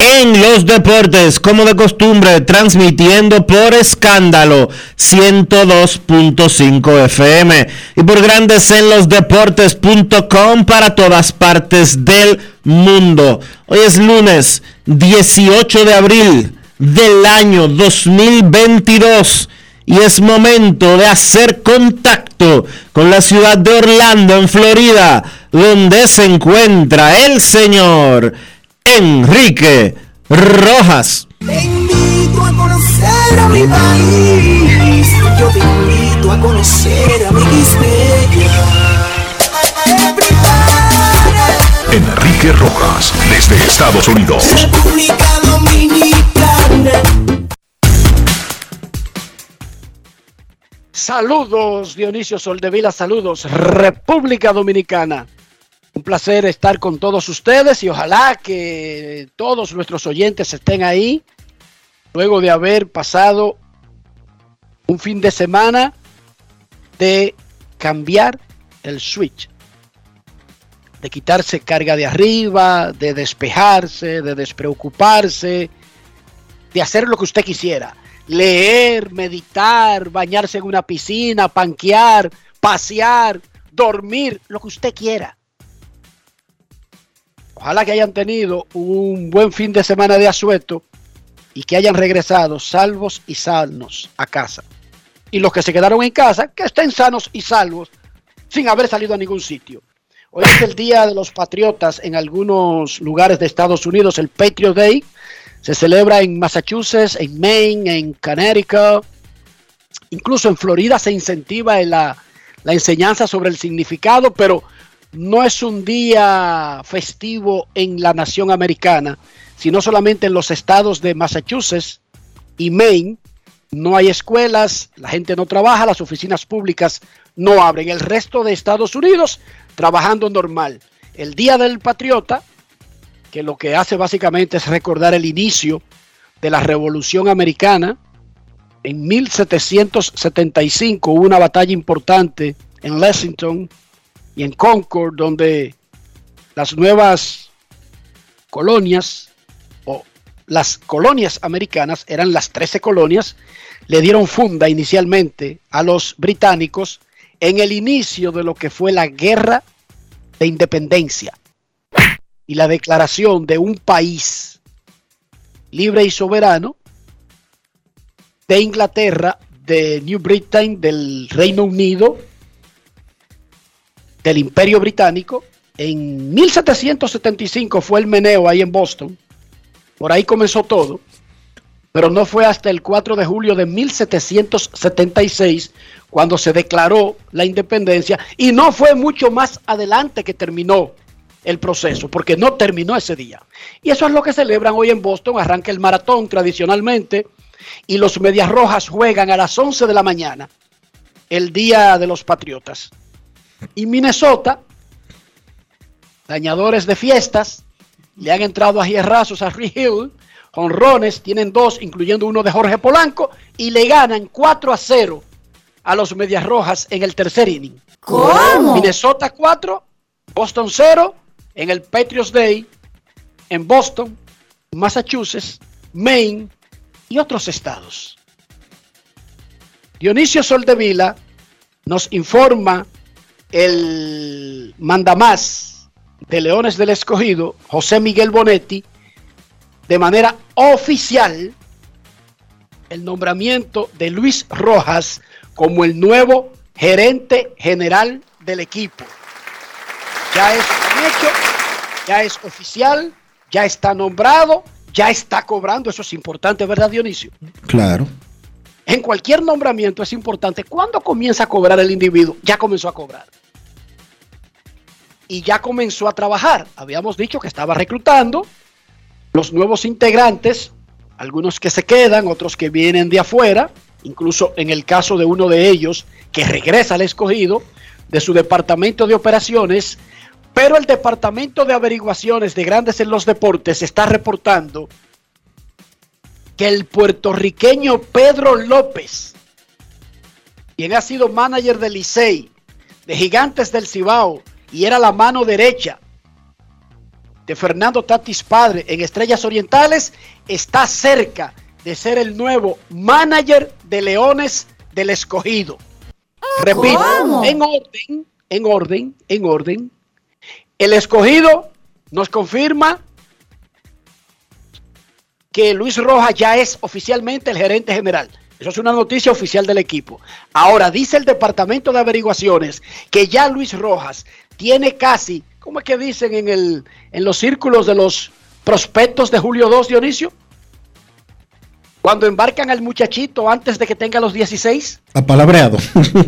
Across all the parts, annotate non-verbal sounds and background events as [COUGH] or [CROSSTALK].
en los Deportes, como de costumbre, transmitiendo por escándalo 102.5 FM y por Grandes en los Deportes.com para todas partes del mundo. Hoy es lunes 18 de abril del año 2022 y es momento de hacer contacto con la ciudad de Orlando, en Florida, donde se encuentra el señor Enrique Rojas. Te invito a conocer a mi país. Yo te invito a conocer a mi Enrique Rojas, desde Estados Unidos. República Dominicana. Saludos Dionisio Soldevila, saludos República Dominicana. Un placer estar con todos ustedes y ojalá que todos nuestros oyentes estén ahí luego de haber pasado un fin de semana de cambiar el switch, de quitarse carga de arriba, de despejarse, de despreocuparse, de hacer lo que usted quisiera. Leer, meditar, bañarse en una piscina, panquear, pasear, dormir, lo que usted quiera. Ojalá que hayan tenido un buen fin de semana de asueto y que hayan regresado salvos y sanos a casa. Y los que se quedaron en casa, que estén sanos y salvos sin haber salido a ningún sitio. Hoy es el Día de los Patriotas en algunos lugares de Estados Unidos, el Patriot Day. Se celebra en Massachusetts, en Maine, en Connecticut. Incluso en Florida se incentiva la, la enseñanza sobre el significado, pero no es un día festivo en la nación americana, sino solamente en los estados de Massachusetts y Maine. No hay escuelas, la gente no trabaja, las oficinas públicas no abren. El resto de Estados Unidos trabajando normal. El Día del Patriota, que lo que hace básicamente es recordar el inicio de la Revolución Americana. En 1775 hubo una batalla importante en Lexington y en Concord, donde las nuevas colonias o las colonias americanas, eran las 13 colonias, le dieron funda inicialmente a los británicos en el inicio de lo que fue la guerra de independencia y la declaración de un país libre y soberano de Inglaterra, de New Britain, del Reino Unido, del Imperio Británico. En 1775 fue el meneo ahí en Boston. Por ahí comenzó todo. Pero no fue hasta el 4 de julio de 1776 cuando se declaró la independencia. Y no fue mucho más adelante que terminó el proceso, porque no terminó ese día. Y eso es lo que celebran hoy en Boston. Arranca el maratón tradicionalmente y los Medias Rojas juegan a las 11 de la mañana, el Día de los Patriotas. Y Minnesota dañadores de fiestas, le han entrado a hierrazos a Free Hill, honrones, tienen dos, incluyendo uno de Jorge Polanco, y le ganan 4 a 0 a los Medias Rojas en el tercer inning. ¿Cómo? Minnesota 4, Boston 0, en el Patriots Day, en Boston, Massachusetts, Maine y otros estados. Dionisio Soldevila nos informa el mandamás de Leones del Escogido, José Miguel Bonetti, de manera oficial el nombramiento de Luis Rojas como el nuevo gerente general del equipo. Ya es hecho, ya es oficial, ya está nombrado, ya está cobrando. Eso es importante, ¿verdad, Dionisio? Claro. En cualquier nombramiento es importante. ¿Cuándo comienza a cobrar el individuo? Ya comenzó a cobrar. Y ya comenzó a trabajar. Habíamos dicho que estaba reclutando los nuevos integrantes, algunos que se quedan, otros que vienen de afuera, incluso en el caso de uno de ellos que regresa al escogido de su departamento de operaciones, pero el departamento de averiguaciones de grandes en los deportes está reportando que el puertorriqueño Pedro López, quien ha sido manager del Licey, de Gigantes del Cibao, y era la mano derecha de Fernando Tatis Padre en Estrellas Orientales, está cerca de ser el nuevo manager de Leones del Escogido. Repito, ¿Cómo? en orden, en orden, en orden. El Escogido nos confirma que Luis Rojas ya es oficialmente el gerente general. Eso es una noticia oficial del equipo. Ahora dice el Departamento de Averiguaciones que ya Luis Rojas tiene casi, ¿cómo es que dicen en, el, en los círculos de los prospectos de Julio 2, Dionisio? Cuando embarcan al muchachito antes de que tenga los 16, Apalabreado.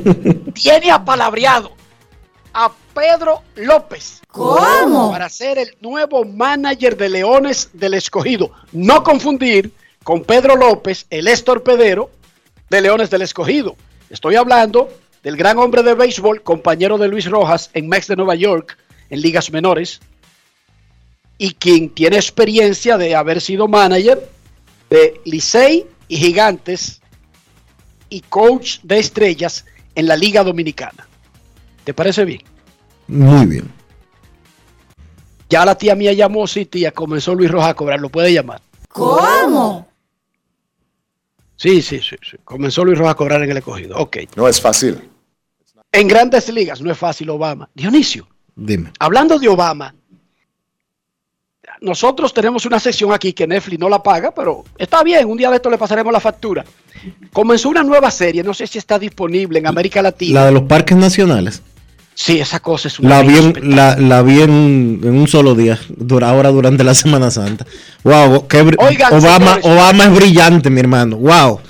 [LAUGHS] tiene apalabreado a Pedro López ¿Cómo? para ser el nuevo manager de Leones del Escogido. No confundir con Pedro López, el estorpedero de Leones del Escogido. Estoy hablando del gran hombre de béisbol, compañero de Luis Rojas en Mex de Nueva York, en ligas menores, y quien tiene experiencia de haber sido manager de Licey y Gigantes y coach de estrellas en la Liga Dominicana. ¿Te parece bien? Muy bien. Ya la tía mía llamó, sí, tía, comenzó Luis Rojas a cobrar, lo puede llamar. ¿Cómo? Sí, sí, sí, sí. Comenzó Luis Rojas a cobrar en el escogido. Ok. No es fácil. En grandes ligas, no es fácil Obama. Dionisio, Dime. hablando de Obama, nosotros tenemos una sección aquí que Netflix no la paga, pero está bien, un día de esto le pasaremos la factura. Comenzó una nueva serie, no sé si está disponible en América Latina. La de los parques nacionales. Sí, esa cosa es una La vi, en, la, la vi en, en un solo día, dura, ahora durante la [LAUGHS] Semana Santa. Wow, qué br- Oigan, Obama, señores. Obama es brillante, mi hermano. Wow.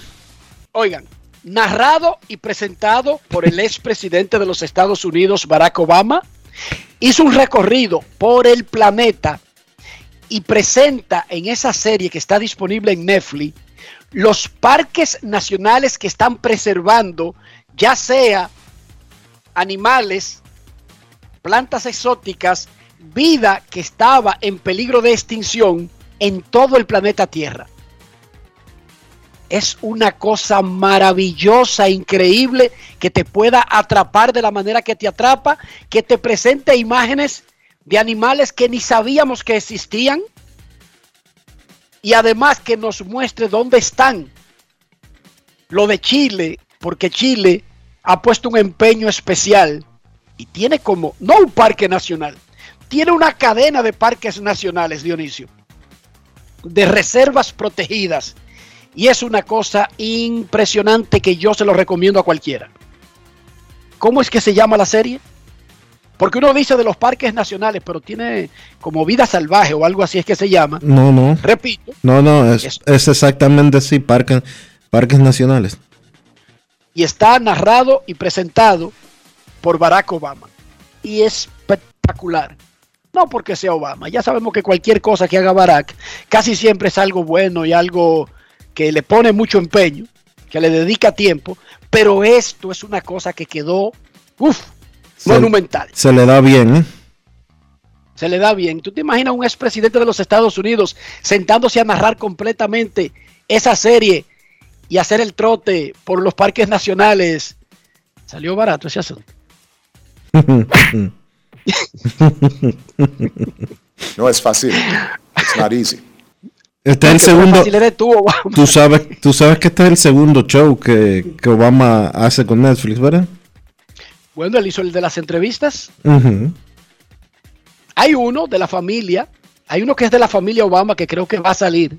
Oigan, narrado y presentado por el expresidente de los Estados Unidos, Barack Obama, hizo un recorrido por el planeta y presenta en esa serie que está disponible en Netflix los parques nacionales que están preservando, ya sea animales, plantas exóticas, vida que estaba en peligro de extinción en todo el planeta Tierra es una cosa maravillosa, increíble, que te pueda atrapar de la manera que te atrapa, que te presente imágenes de animales que ni sabíamos que existían y además que nos muestre dónde están. Lo de Chile, porque Chile ha puesto un empeño especial y tiene como, no un parque nacional, tiene una cadena de parques nacionales, Dionisio, de reservas protegidas y es una cosa impresionante que yo se lo recomiendo a cualquiera. ¿Cómo es que se llama la serie? Porque uno dice de los parques nacionales, pero tiene como vida salvaje o algo así es que se llama. No, no. Repito, No, no, es, Es- exactamente así, parques, parques nacionales. Y está narrado y presentado por Barack Obama. Y es espectacular. No porque sea Obama, ya sabemos que cualquier cosa que haga Barack casi siempre es algo bueno y algo que le pone mucho empeño, que le dedica tiempo, pero esto es una cosa que quedó, uff, monumental. Se le da bien, ¿eh? se le da bien. ¿Tú te imaginas un expresidente de los Estados Unidos sentándose a narrar completamente esa serie y hacer el trote por los parques nacionales? Salió barato ese asunto. [LAUGHS] No es fácil. It's not easy. Este es el segundo. tú, sabes, tú sabes que este es el segundo show que, que Obama hace con Netflix, ¿verdad? Bueno, él hizo el de las entrevistas. Hay uno de la familia, hay uno que es de la familia Obama que creo que va a salir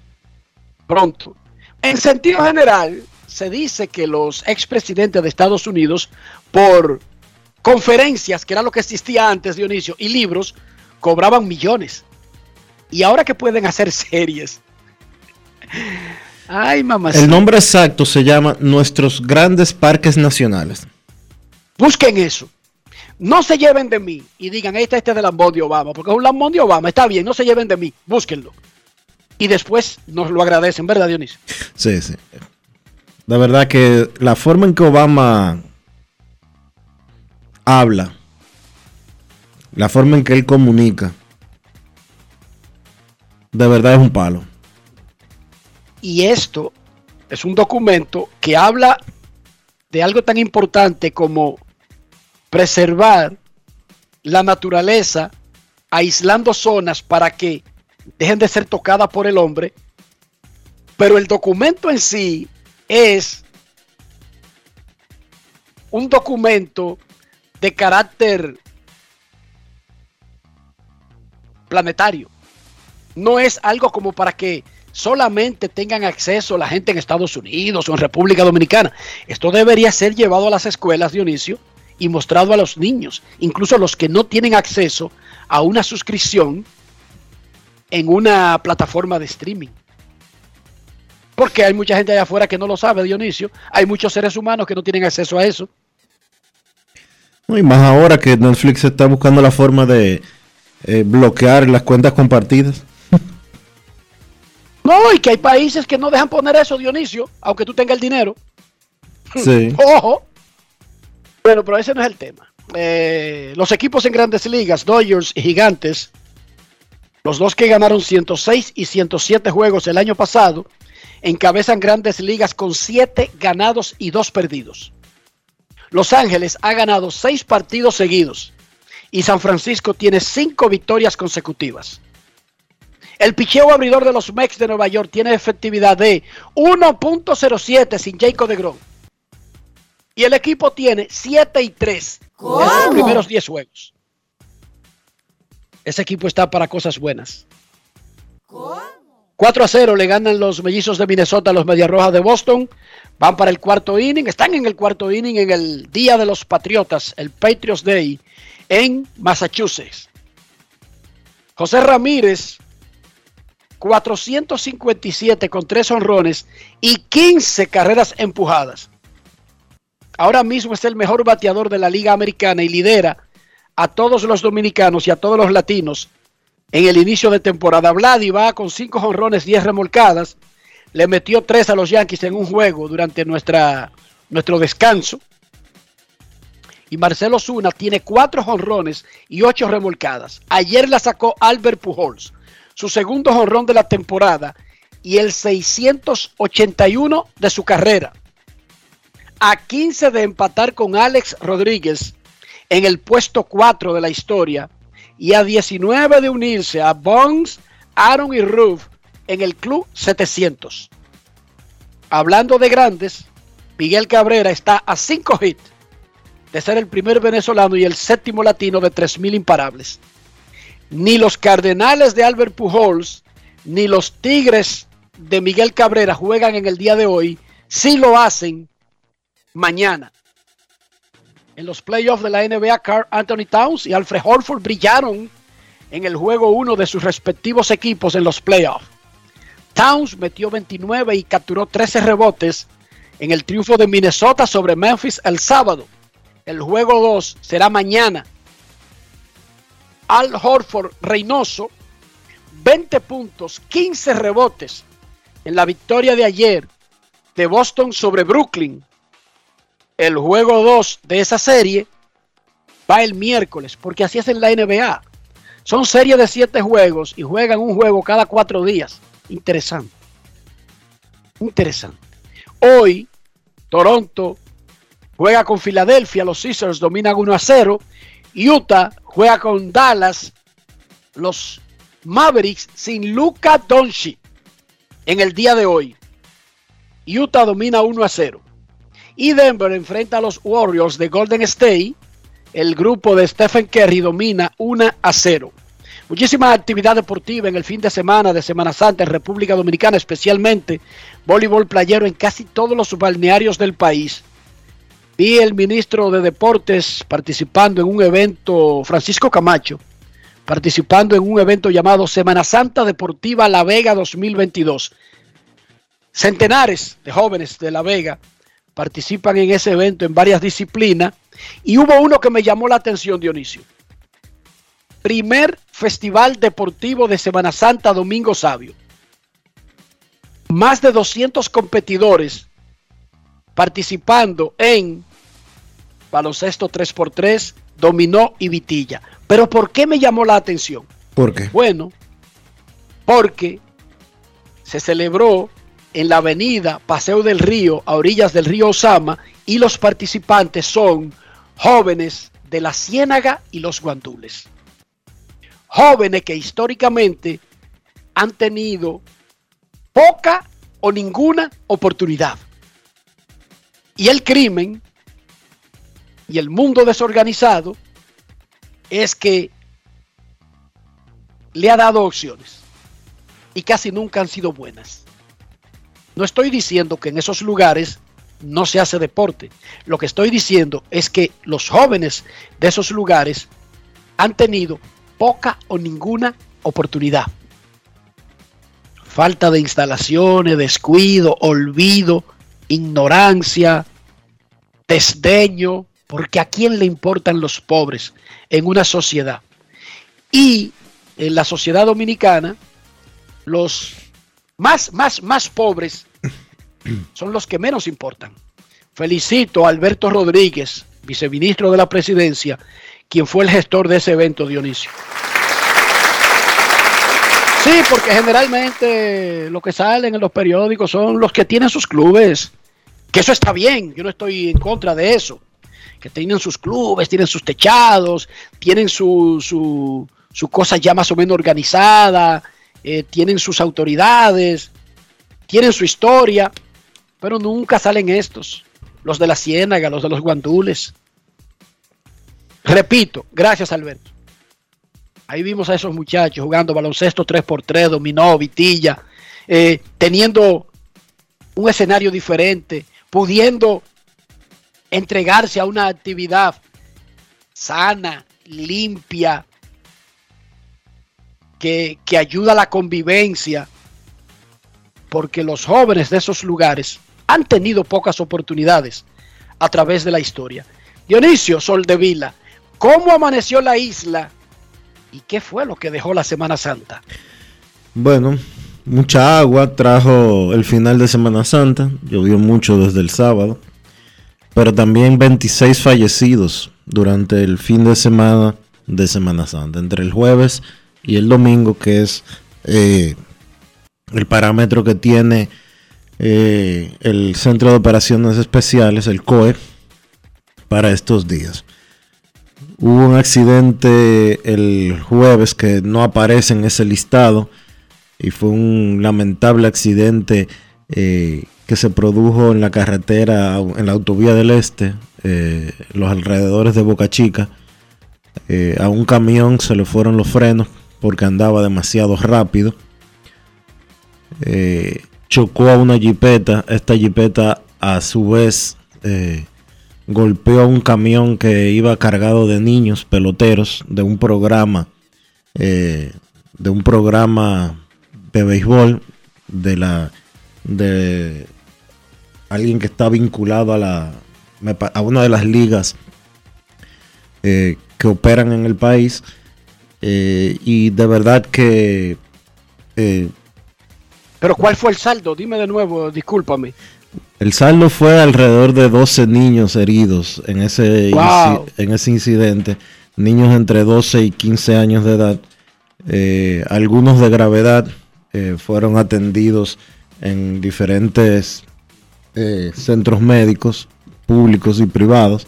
pronto. En sentido general, se dice que los expresidentes de Estados Unidos, por conferencias, que era lo que existía antes, Dionisio, y libros, cobraban millones. Y ahora que pueden hacer [LAUGHS] series. Ay, mamá. El nombre exacto se llama Nuestros Grandes Parques Nacionales. Busquen eso. No se lleven de mí y digan, este este es de Lambón de Obama, porque es un Lambón de Obama, está bien, no se lleven de mí, búsquenlo. Y después nos lo agradecen, ¿verdad, Dionisio? Sí, sí. La verdad que la forma en que Obama habla, la forma en que él comunica, de verdad es un palo. Y esto es un documento que habla de algo tan importante como preservar la naturaleza, aislando zonas para que dejen de ser tocadas por el hombre. Pero el documento en sí es un documento de carácter planetario. No es algo como para que solamente tengan acceso la gente en Estados Unidos o en República Dominicana. Esto debería ser llevado a las escuelas, Dionisio, y mostrado a los niños, incluso los que no tienen acceso a una suscripción en una plataforma de streaming. Porque hay mucha gente allá afuera que no lo sabe, Dionisio. Hay muchos seres humanos que no tienen acceso a eso. No, Y más ahora que Netflix está buscando la forma de eh, bloquear las cuentas compartidas. No, y que hay países que no dejan poner eso, Dionisio, aunque tú tengas el dinero. Sí. [LAUGHS] Ojo. Bueno, pero ese no es el tema. Eh, los equipos en grandes ligas, Dodgers y Gigantes, los dos que ganaron 106 y 107 juegos el año pasado, encabezan grandes ligas con 7 ganados y 2 perdidos. Los Ángeles ha ganado 6 partidos seguidos y San Francisco tiene 5 victorias consecutivas. El picheo abridor de los Mex de Nueva York tiene efectividad de 1.07 sin Jacob de Grom. Y el equipo tiene 7 y 3 en sus ¿Cómo? primeros 10 juegos. Ese equipo está para cosas buenas. 4 a 0 le ganan los mellizos de Minnesota a los Medias Rojas de Boston. Van para el cuarto inning. Están en el cuarto inning en el Día de los Patriotas, el Patriots Day, en Massachusetts. José Ramírez, 457 con 3 honrones y 15 carreras empujadas. Ahora mismo es el mejor bateador de la Liga Americana y lidera a todos los dominicanos y a todos los latinos en el inicio de temporada. Vladi va con 5 honrones, 10 remolcadas. Le metió 3 a los Yankees en un juego durante nuestra, nuestro descanso. Y Marcelo Zuna tiene 4 honrones y 8 remolcadas. Ayer la sacó Albert Pujols, su segundo honrón de la temporada y el 681 de su carrera. A 15 de empatar con Alex Rodríguez en el puesto 4 de la historia y a 19 de unirse a Bonds, Aaron y Roof en el club 700. Hablando de grandes, Miguel Cabrera está a 5 hits de ser el primer venezolano y el séptimo latino de 3.000 imparables. Ni los Cardenales de Albert Pujols, ni los Tigres de Miguel Cabrera juegan en el día de hoy, si lo hacen mañana. En los playoffs de la NBA, Carl Anthony Towns y Alfred Horford brillaron en el juego 1 de sus respectivos equipos en los playoffs. Towns metió 29 y capturó 13 rebotes en el triunfo de Minnesota sobre Memphis el sábado. El juego 2 será mañana. Al Horford Reynoso, 20 puntos, 15 rebotes en la victoria de ayer de Boston sobre Brooklyn. El juego 2 de esa serie va el miércoles, porque así es en la NBA. Son series de siete juegos y juegan un juego cada cuatro días. Interesante. Interesante. Hoy, Toronto juega con Filadelfia, los Caesars dominan 1 a 0. Utah juega con Dallas, los Mavericks sin Luka Doncic en el día de hoy. Utah domina 1 a 0. Y Denver enfrenta a los Warriors de Golden State. El grupo de Stephen Curry domina 1 a 0. Muchísima actividad deportiva en el fin de semana de Semana Santa en República Dominicana, especialmente voleibol playero en casi todos los balnearios del país. Vi el ministro de Deportes participando en un evento, Francisco Camacho, participando en un evento llamado Semana Santa Deportiva La Vega 2022. Centenares de jóvenes de La Vega participan en ese evento en varias disciplinas y hubo uno que me llamó la atención, Dionisio. Primer Festival Deportivo de Semana Santa Domingo Sabio. Más de 200 competidores participando en baloncesto 3x3, dominó y vitilla. Pero ¿por qué me llamó la atención? ¿Por qué? Bueno, porque se celebró en la avenida Paseo del Río, a orillas del río Osama, y los participantes son jóvenes de la Ciénaga y los Guandules. Jóvenes que históricamente han tenido poca o ninguna oportunidad. Y el crimen y el mundo desorganizado es que le ha dado opciones y casi nunca han sido buenas. No estoy diciendo que en esos lugares no se hace deporte. Lo que estoy diciendo es que los jóvenes de esos lugares han tenido poca o ninguna oportunidad. Falta de instalaciones, descuido, olvido, ignorancia, desdeño, porque a quién le importan los pobres en una sociedad. Y en la sociedad dominicana, los más, más, más pobres son los que menos importan. Felicito a Alberto Rodríguez, viceministro de la presidencia, quien fue el gestor de ese evento, Dionisio. Sí, porque generalmente lo que salen en los periódicos son los que tienen sus clubes, que eso está bien, yo no estoy en contra de eso, que tienen sus clubes, tienen sus techados, tienen su, cosa ya más o menos organizada, eh, tienen sus autoridades, tienen su historia, pero nunca salen estos, los de la Ciénaga, los de los Guandules. Repito, gracias Alberto. Ahí vimos a esos muchachos jugando baloncesto 3x3, dominó, vitilla, eh, teniendo un escenario diferente, pudiendo entregarse a una actividad sana, limpia, que, que ayuda a la convivencia, porque los jóvenes de esos lugares han tenido pocas oportunidades a través de la historia. Dionisio Soldevila, ¿cómo amaneció la isla y qué fue lo que dejó la Semana Santa? Bueno, mucha agua trajo el final de Semana Santa, llovió mucho desde el sábado, pero también 26 fallecidos durante el fin de semana de Semana Santa, entre el jueves y el domingo, que es eh, el parámetro que tiene eh, el Centro de Operaciones Especiales, el COE, para estos días. Hubo un accidente el jueves que no aparece en ese listado y fue un lamentable accidente eh, que se produjo en la carretera, en la autovía del Este, eh, los alrededores de Boca Chica. A un camión se le fueron los frenos porque andaba demasiado rápido. Chocó a una jipeta. Esta jipeta a su vez eh, golpeó a un camión que iba cargado de niños peloteros de un programa eh, de un programa de béisbol de la de alguien que está vinculado a la a una de las ligas eh, que operan en el país y de verdad que Pero ¿cuál fue el saldo? Dime de nuevo, discúlpame. El saldo fue alrededor de 12 niños heridos en ese, Wow. en ese incidente. Niños entre 12 y 15 años de edad. Eh, algunos de gravedad eh, fueron atendidos en diferentes eh, centros médicos públicos y privados.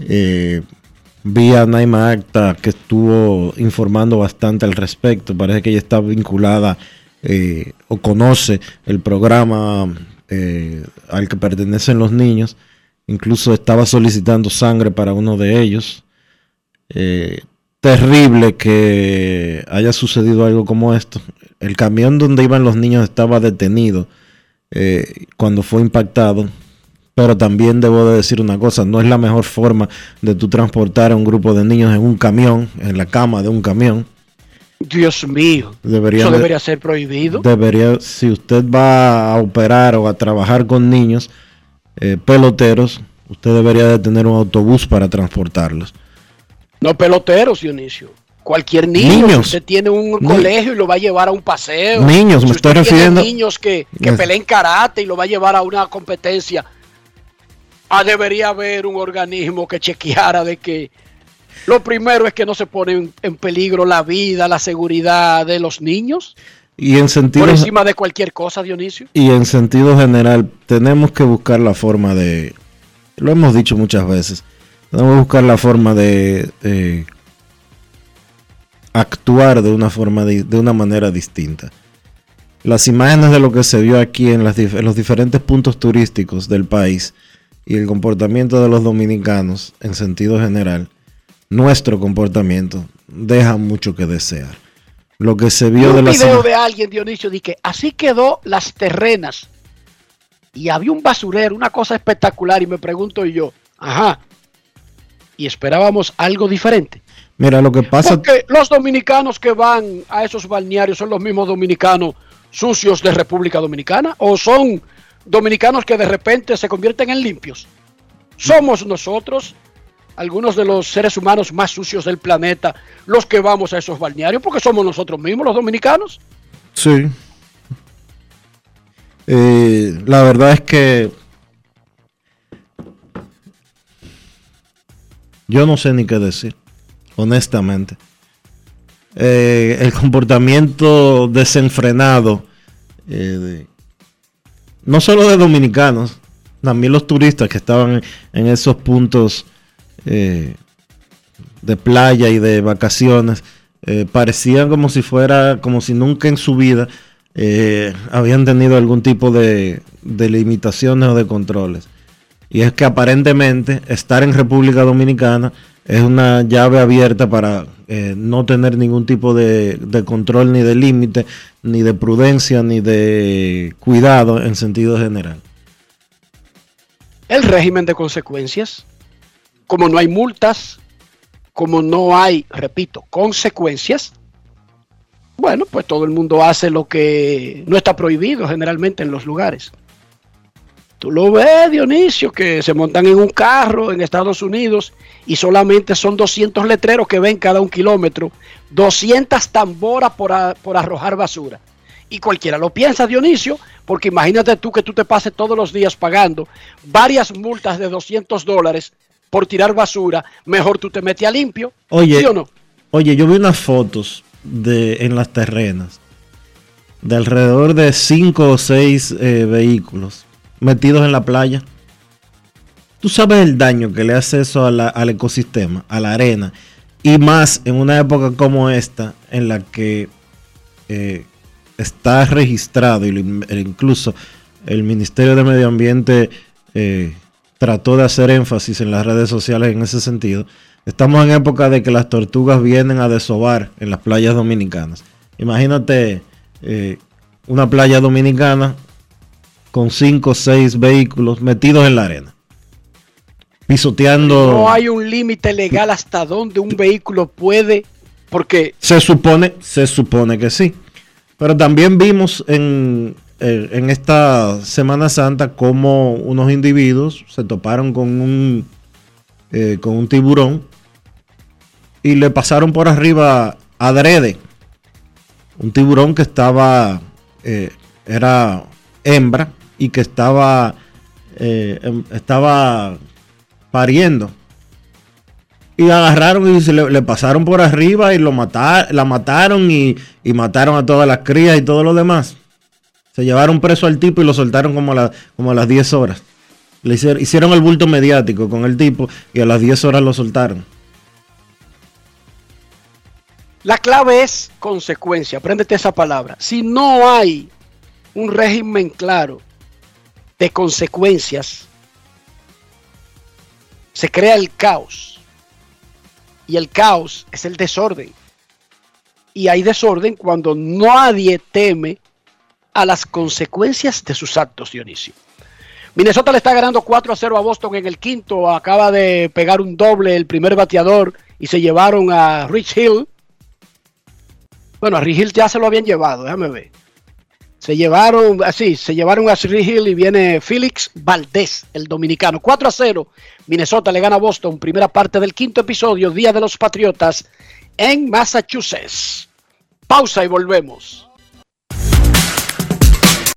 Vi a Naima Acta que estuvo informando bastante al respecto. Parece que ella está vinculada eh, o conoce el programa eh, al que pertenecen los niños. Incluso estaba solicitando sangre para uno de ellos. Eh, terrible que haya sucedido algo como esto. El camión donde iban los niños estaba detenido eh, cuando fue impactado. Pero también debo de decir una cosa, no es la mejor forma de tú transportar a un grupo de niños en un camión, en la cama de un camión. Dios mío. Debería Eso de- debería ser prohibido. Debería, si usted va a operar o a trabajar con niños eh, peloteros, usted debería de tener un autobús para transportarlos. No peloteros, Dionisio. Cualquier niño, Niños. si usted tiene un Ni- colegio y lo va a llevar a un paseo. Niños, me estoy refiriendo- niños que, que peleen karate y lo va a llevar a una competencia. Ah, debería haber un organismo que chequeara de que lo primero es que no se pone en, peligro la vida, la seguridad de los niños Y en sentido, por encima de cualquier cosa, Dionisio. y en sentido general, tenemos que buscar la forma de, lo hemos dicho muchas veces, tenemos que buscar la forma de eh, actuar de una forma de, una manera distinta. Las imágenes de lo que se vio aquí en, las dif- en los diferentes puntos turísticos del país y el comportamiento de los dominicanos en sentido general, nuestro comportamiento deja mucho que desear. Lo que se vio Vi de la video de alguien, Dionisio, di que así quedó las terrenas. Y había un basurero, una cosa espectacular. Y me pregunto yo, ajá. Y esperábamos algo diferente. Mira, lo que pasa Porque los dominicanos que van a esos balnearios son los mismos dominicanos sucios de República Dominicana. O son dominicanos que de repente se convierten en limpios. Somos nosotros, algunos de los seres humanos más sucios del planeta, los que vamos a esos balnearios, porque somos nosotros mismos los dominicanos. Sí. Eh, la verdad es que yo no sé ni qué decir, honestamente. Eh, el comportamiento desenfrenado, eh, no solo de dominicanos, también los turistas que estaban en esos puntos eh, de playa y de vacaciones, eh, parecían como si fuera, como si nunca en su vida eh, habían tenido algún tipo de, limitaciones o de controles. Y es que aparentemente estar en República Dominicana es una llave abierta para no tener ningún tipo de control ni de límite, ni de prudencia, ni de cuidado en sentido general. el régimen de consecuencias, como no hay multas, como no hay, repito, consecuencias, bueno, pues todo el mundo hace lo que no está prohibido generalmente en los lugares. Tú lo ves, Dionisio, que se montan en un carro en Estados Unidos y solamente son 200 letreros que ven cada un kilómetro, 200 tamboras por, por arrojar basura. Y cualquiera lo piensa, Dionisio, porque imagínate tú que tú te pases todos los días pagando varias multas de 200 dólares por tirar basura, mejor tú te metes a limpio. Oye, ¿Sí o no? Oye, yo vi unas fotos de en las terrenas de alrededor de cinco o seis eh, vehículos metidos en la playa. Tú sabes el daño que le hace eso a la- al ecosistema, a la arena, y más en una época como esta, en la que eh, está registrado, e incluso el Ministerio de Medio Ambiente eh, trató de hacer énfasis en las redes sociales en ese sentido. Estamos en época de que las tortugas vienen a desovar en las playas dominicanas. Imagínate eh, una playa dominicana con cinco o seis vehículos metidos en la arena. Pisoteando. No hay un límite legal hasta donde un vehículo puede, porque Se supone, se supone que sí. Pero también vimos en, eh, en esta Semana Santa como unos individuos se toparon con un, eh, con un tiburón y le pasaron por arriba adrede. Un tiburón que estaba, eh, era hembra y que estaba, em- estaba pariendo. Y agarraron y se le, pasaron por arriba y lo mata- la mataron y, y mataron a todas las crías y todo lo demás. Se llevaron preso al tipo y lo soltaron como a, como a las 10 horas. Le hicieron, hicieron el bulto mediático con el tipo y a las 10 horas lo soltaron. La clave es consecuencia, apréndete esa palabra. Si no hay un régimen claro de consecuencias, se crea el caos. Y el caos es el desorden. Y hay desorden cuando nadie teme a las consecuencias de sus actos, Dionisio. Minnesota le está ganando 4 a 0 a Boston en el quinto. Acaba de pegar un doble el primer bateador y se llevaron a Rich Hill. Bueno, a Rich Hill ya se lo habían llevado, déjame ver. Se llevaron, así, se llevaron a Rich Hill y viene Félix Valdés, el dominicano. 4 a 0. Minnesota le gana a Boston. Primera parte del quinto episodio, Día de los Patriotas, en Massachusetts. Pausa y volvemos.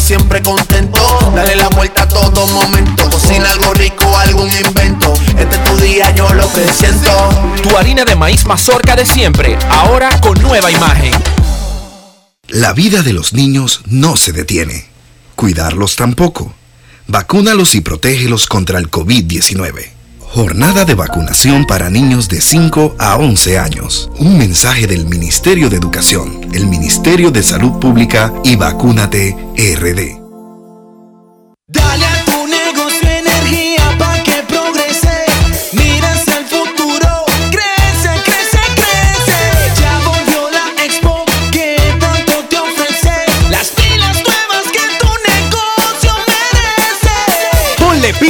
siempre contento. Dale la vuelta a todo momento. Cocina algo rico, algún invento. Este es tu día, yo lo que siento. Tu harina de maíz mazorca de siempre, ahora con nueva imagen. La vida de los niños no se detiene. Cuidarlos tampoco. Vacúnalos y protégelos contra el COVID-19. Jornada de vacunación para niños de 5 a 11 años. Un mensaje del Ministerio de Educación, el Ministerio de Salud Pública y Vacúnate RD.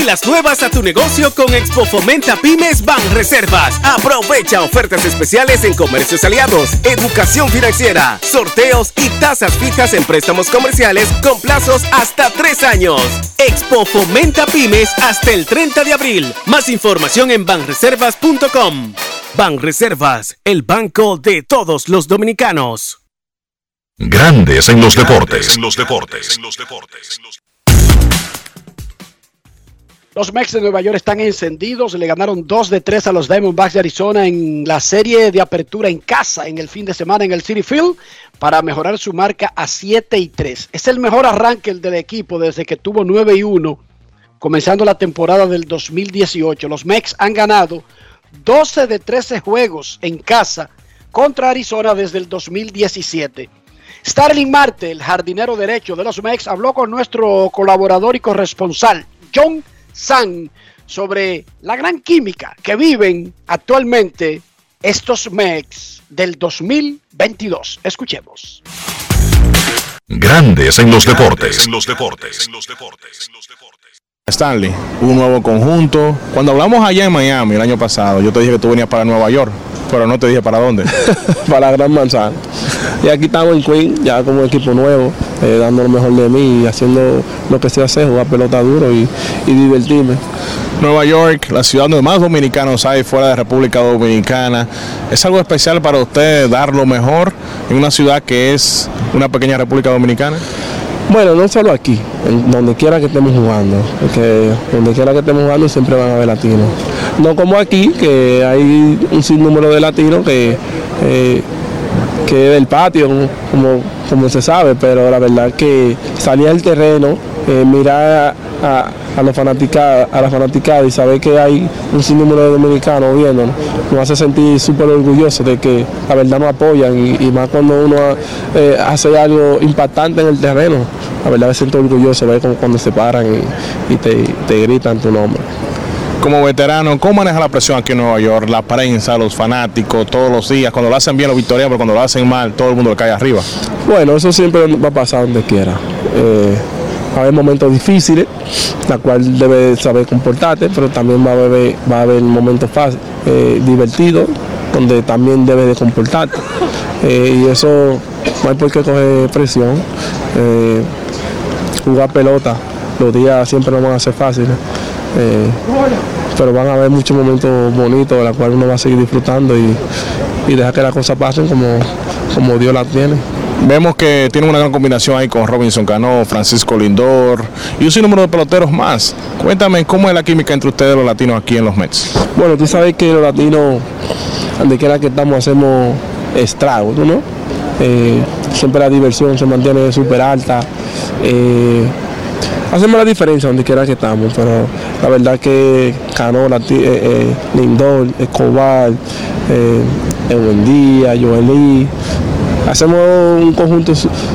Pilas nuevas a tu negocio con Expo Fomenta Pymes Ban Reservas. Aprovecha ofertas especiales en comercios aliados, educación financiera, sorteos y tasas fijas en préstamos comerciales con plazos hasta tres años. Expo Fomenta Pymes hasta el 30 de abril. Más información en banreservas.com. Banreservas, el banco de todos los dominicanos. Grandes en los deportes. En los deportes. Los Mex de Nueva York están encendidos. Le ganaron 2 de 3 a los Diamondbacks de Arizona en la serie de apertura en casa en el fin de semana en el City Field para mejorar su marca a 7 y 3. Es el mejor arranque del equipo desde que tuvo 9 y 1 comenzando la temporada del 2018. Los Mex han ganado 12 de 13 juegos en casa contra Arizona desde el 2017. Starling Marte, el jardinero derecho de los Mex, habló con nuestro colaborador y corresponsal, John San, sobre la gran química que viven actualmente estos Mex del 2022. Escuchemos. Grandes en los deportes. En los deportes. Stanley, un nuevo conjunto. Cuando hablamos allá en Miami el año pasado, yo te dije que tú venías para Nueva York, pero no te dije para dónde. [LAUGHS] para Gran Manzana. Y aquí estamos en Queen, ya como equipo nuevo, eh, dando lo mejor de mí y haciendo lo que sé hacer, jugar pelota duro y, y divertirme. Nueva York, la ciudad donde más dominicanos hay fuera de República Dominicana. ¿Es algo especial para usted dar lo mejor en una ciudad que es una pequeña República Dominicana? Bueno, no solo aquí, donde quiera que estemos jugando, porque donde quiera que estemos jugando siempre van a haber latinos. No como aquí, que hay un sinnúmero de latinos que, eh, que es del patio, como, como se sabe, pero la verdad que salir al terreno, eh, mirar a, a los fanaticada, a la fanaticada y saber que hay un sinnúmero de dominicanos viéndonos, nos hace sentir súper orgullosos de que la verdad nos apoyan y, y más cuando uno eh, hace algo impactante en el terreno, la verdad me siento orgulloso ver como cuando se paran y, y te, te gritan tu nombre. Como veterano, ¿cómo maneja la presión aquí en Nueva York? La prensa, los fanáticos, todos los días. Cuando lo hacen bien los victorianos, pero cuando lo hacen mal, todo el mundo le cae arriba. Bueno, eso siempre va a pasar donde quiera. Eh, va a haber momentos difíciles, la cual debe saber comportarte, pero también va a haber, va a haber momentos fáciles, eh, divertidos, donde también debe de comportarte. Eh, y eso no hay por qué coger presión. Eh, jugar pelota, los días siempre no van a ser fáciles. pero van a haber muchos momentos bonitos, de los cuales uno va a seguir disfrutando y, y dejar que las cosas pasen como, como Dios las tiene. Vemos que tiene una gran combinación ahí con Robinson Cano, Francisco Lindor y un sinnúmero de peloteros más. Cuéntame cómo es la química entre ustedes los latinos aquí en los Mets. Bueno, tú sabes que los latinos, donde quiera que estamos, hacemos estragos, ¿no? Eh, siempre la diversión se mantiene súper alta. Eh, hacemos la diferencia donde quiera que estamos, pero la verdad que Cano, eh, eh, Lindor, Escobar, eh, Joelí, hacemos un conjunto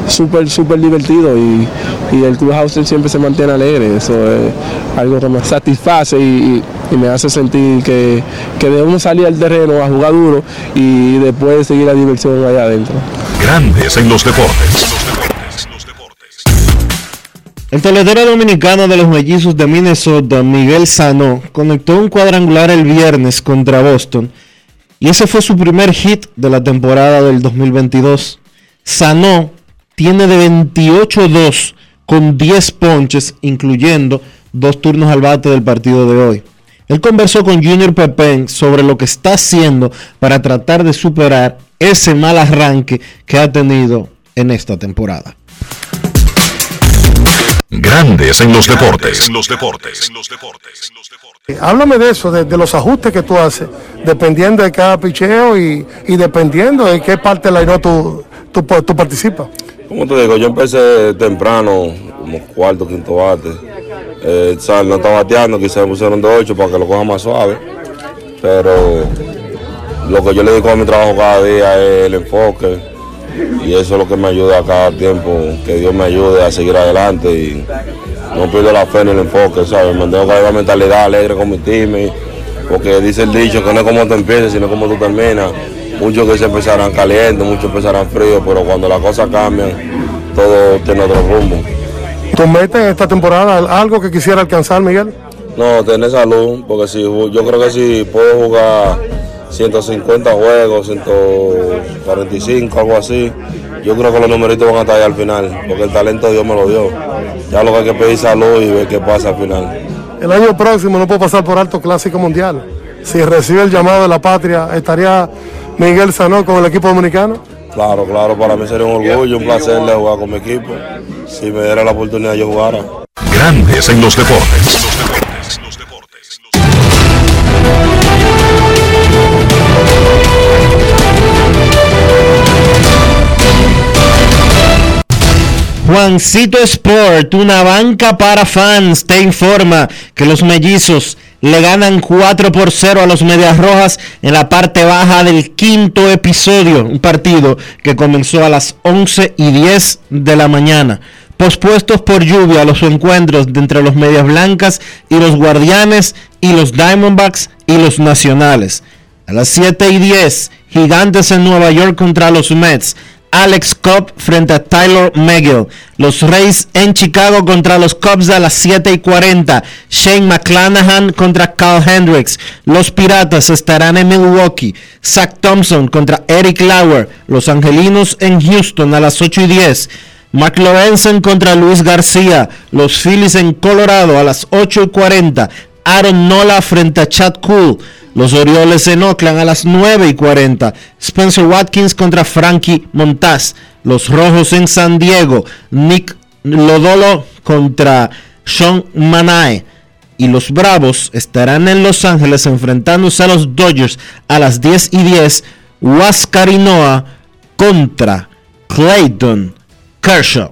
súper, súper divertido y, y el clubhouse siempre se mantiene alegre. Eso es algo que me satisface y, y me hace sentir que, que de uno salir al terreno a jugar duro y después seguir la diversión allá adentro. Grandes en los deportes. El toledero dominicano de los mellizos de Minnesota, Miguel Sano, conectó un cuadrangular el viernes contra Boston y ese fue su primer hit de la temporada del 2022. Sano tiene de 28-2 con 10 ponches, incluyendo dos turnos al bate del partido de hoy. Él conversó con Junior Pepén sobre lo que está haciendo para tratar de superar ese mal arranque que ha tenido en esta temporada. Grandes en los deportes. En los deportes. Háblame de eso, de, de los ajustes que tú haces, dependiendo de cada picheo y, y dependiendo de qué parte de la INO tú, tú, tú participas. Como te digo, yo empecé temprano, como cuarto, quinto bate. Eh, ¿sabes? No estaba bateando, quizás me pusieron de 8 para que lo coja más suave. Pero lo que yo le digo a mi trabajo cada día es el enfoque. Y eso es lo que me ayuda a cada tiempo, que Dios me ayude a seguir adelante y no pierdo la fe en el enfoque, ¿sabes? Mantengo con la mentalidad alegre con mi team, y- porque dice el dicho que no es como tú empiezas, sino como tú terminas. Muchos que se empezarán calientes, muchos empezarán fríos, pero cuando las cosas cambian, todo tiene otro rumbo. ¿Tú metes en esta temporada algo que quisiera alcanzar, Miguel? No, tener salud, porque si yo creo que si puedo jugar 150 juegos, 145, algo así, yo creo que los numeritos van a estar ahí al final, porque el talento Dios me lo dio. Ya lo que hay que pedir salud y ver qué pasa al final. El año próximo no puedo pasar por alto clásico mundial. Si recibe el llamado de la patria, ¿estaría Miguel Sanó con el equipo dominicano? Claro, claro, para mí sería un orgullo, un placer de jugar con mi equipo. Si me diera la oportunidad yo jugara. Grandes en los deportes. Juancito Sport, una banca para fans, te informa que los mellizos le ganan 4 por 0 a los Medias Rojas en la parte baja del quinto episodio, un partido que comenzó a las 11 y 10 de la mañana. Pospuestos por lluvia los encuentros de entre los Medias Blancas y los Guardianes y los Diamondbacks y los Nacionales. A las 7 y 10, Gigantes en Nueva York contra los Mets. Alex Cobb frente a Tyler Megill. Los Rays en Chicago contra los Cubs a las 7 y 40. Shane McClanahan contra Carl Hendricks. Los Piratas estarán en Milwaukee. Zach Thompson contra Eric Lauer. Los Angelinos en Houston a las 8 y 10. Mark contra Luis García. Los Phillies en Colorado a las 8 y 40. Aaron Nola frente a Chad Cool. Los Orioles en Oakland a las 9 y 40. Spencer Watkins contra Frankie Montaz. Los Rojos en San Diego. Nick Lodolo contra Sean Manae. Y los Bravos estarán en Los Ángeles enfrentándose a los Dodgers a las 10 y 10. Huáscar Noah contra Clayton Kershaw.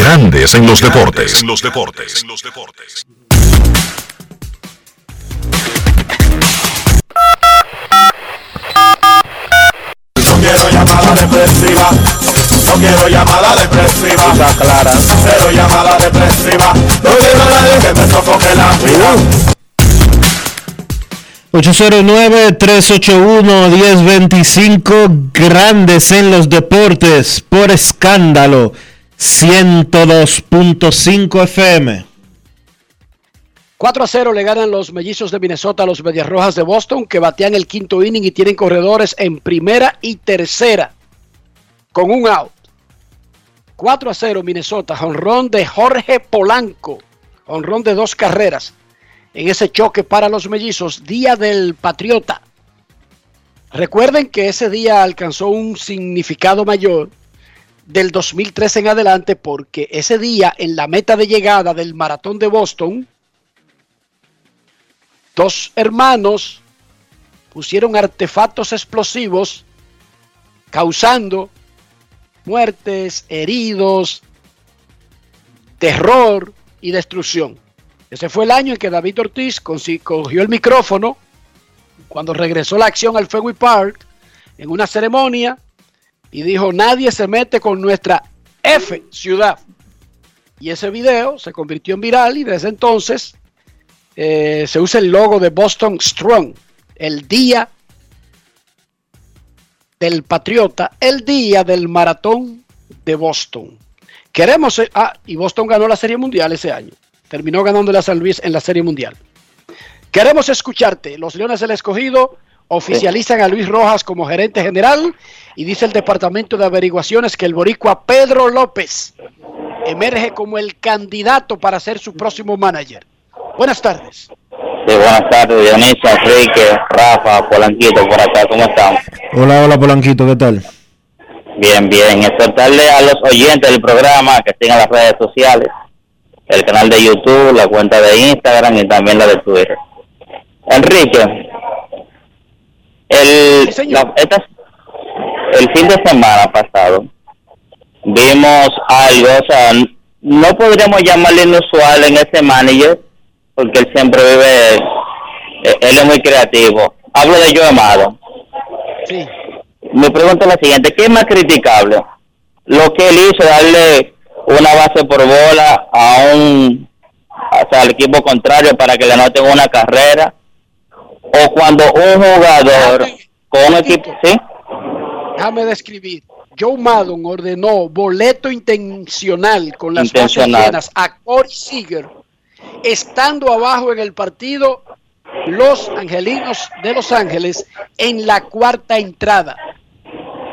Grandes en los deportes. En los deportes. No quiero llamada depresiva. No quiero llamada depresiva. clara. Cero llamada depresiva. No quiero a nadie que me sofoque la vida. 809-381-1025, grandes en los deportes, por escándalo, 102.5 FM. 4 a 0 le ganan los mellizos de Minnesota a los Medias Rojas de Boston, que batean el quinto inning y tienen corredores en primera y tercera, con un out. 4 a 0 Minnesota, honrón de Jorge Polanco, honrón de dos carreras en ese choque para los mellizos, Día del Patriota. Recuerden que ese día alcanzó un significado mayor del 2013 en adelante porque ese día en la meta de llegada del maratón de Boston, dos hermanos pusieron artefactos explosivos causando muertes, heridos, terror y destrucción. Ese fue el año en que David Ortiz cogió el micrófono cuando regresó la acción al Fenway Park en una ceremonia y dijo, nadie se mete con nuestra F ciudad. Y ese video se convirtió en viral y desde entonces eh, se usa el logo de Boston Strong, el día del Patriota, el día del maratón de Boston. Queremos, ah, y Boston ganó la Serie Mundial ese año. Terminó ganando la San Luis en la Serie Mundial. Queremos escucharte. Los Leones del Escogido oficializan a Luis Rojas como gerente general y dice el Departamento de Averiguaciones que el boricua Pedro López emerge como el candidato para ser su próximo manager. Buenas tardes. Sí, buenas tardes, Dionisio, Enrique, Rafa, Polanquito, por acá, ¿cómo están? Hola, hola Polanquito, ¿qué tal? Bien, bien. Exhortarle a los oyentes del programa que sigan las redes sociales, el canal de YouTube, la cuenta de Instagram y también la de Twitter. Enrique, el, la- esta- el fin de semana pasado vimos algo, o sea, no podríamos llamarle inusual en ese manager, porque él siempre vive, eh, él es muy creativo. Hablo de Joe Amado. Sí. Mi pregunta es la siguiente, ¿qué es más criticable? Lo que él hizo, darle una base por bola a un, o sea, al equipo contrario para que le anoten una carrera, o cuando un jugador con un equipo, ¿sí? Déjame describir. Joe Maddon ordenó boleto intencional con las bases Intencional. llenas a Corey Seager, estando abajo en el partido los angelinos de Los Ángeles en la cuarta entrada.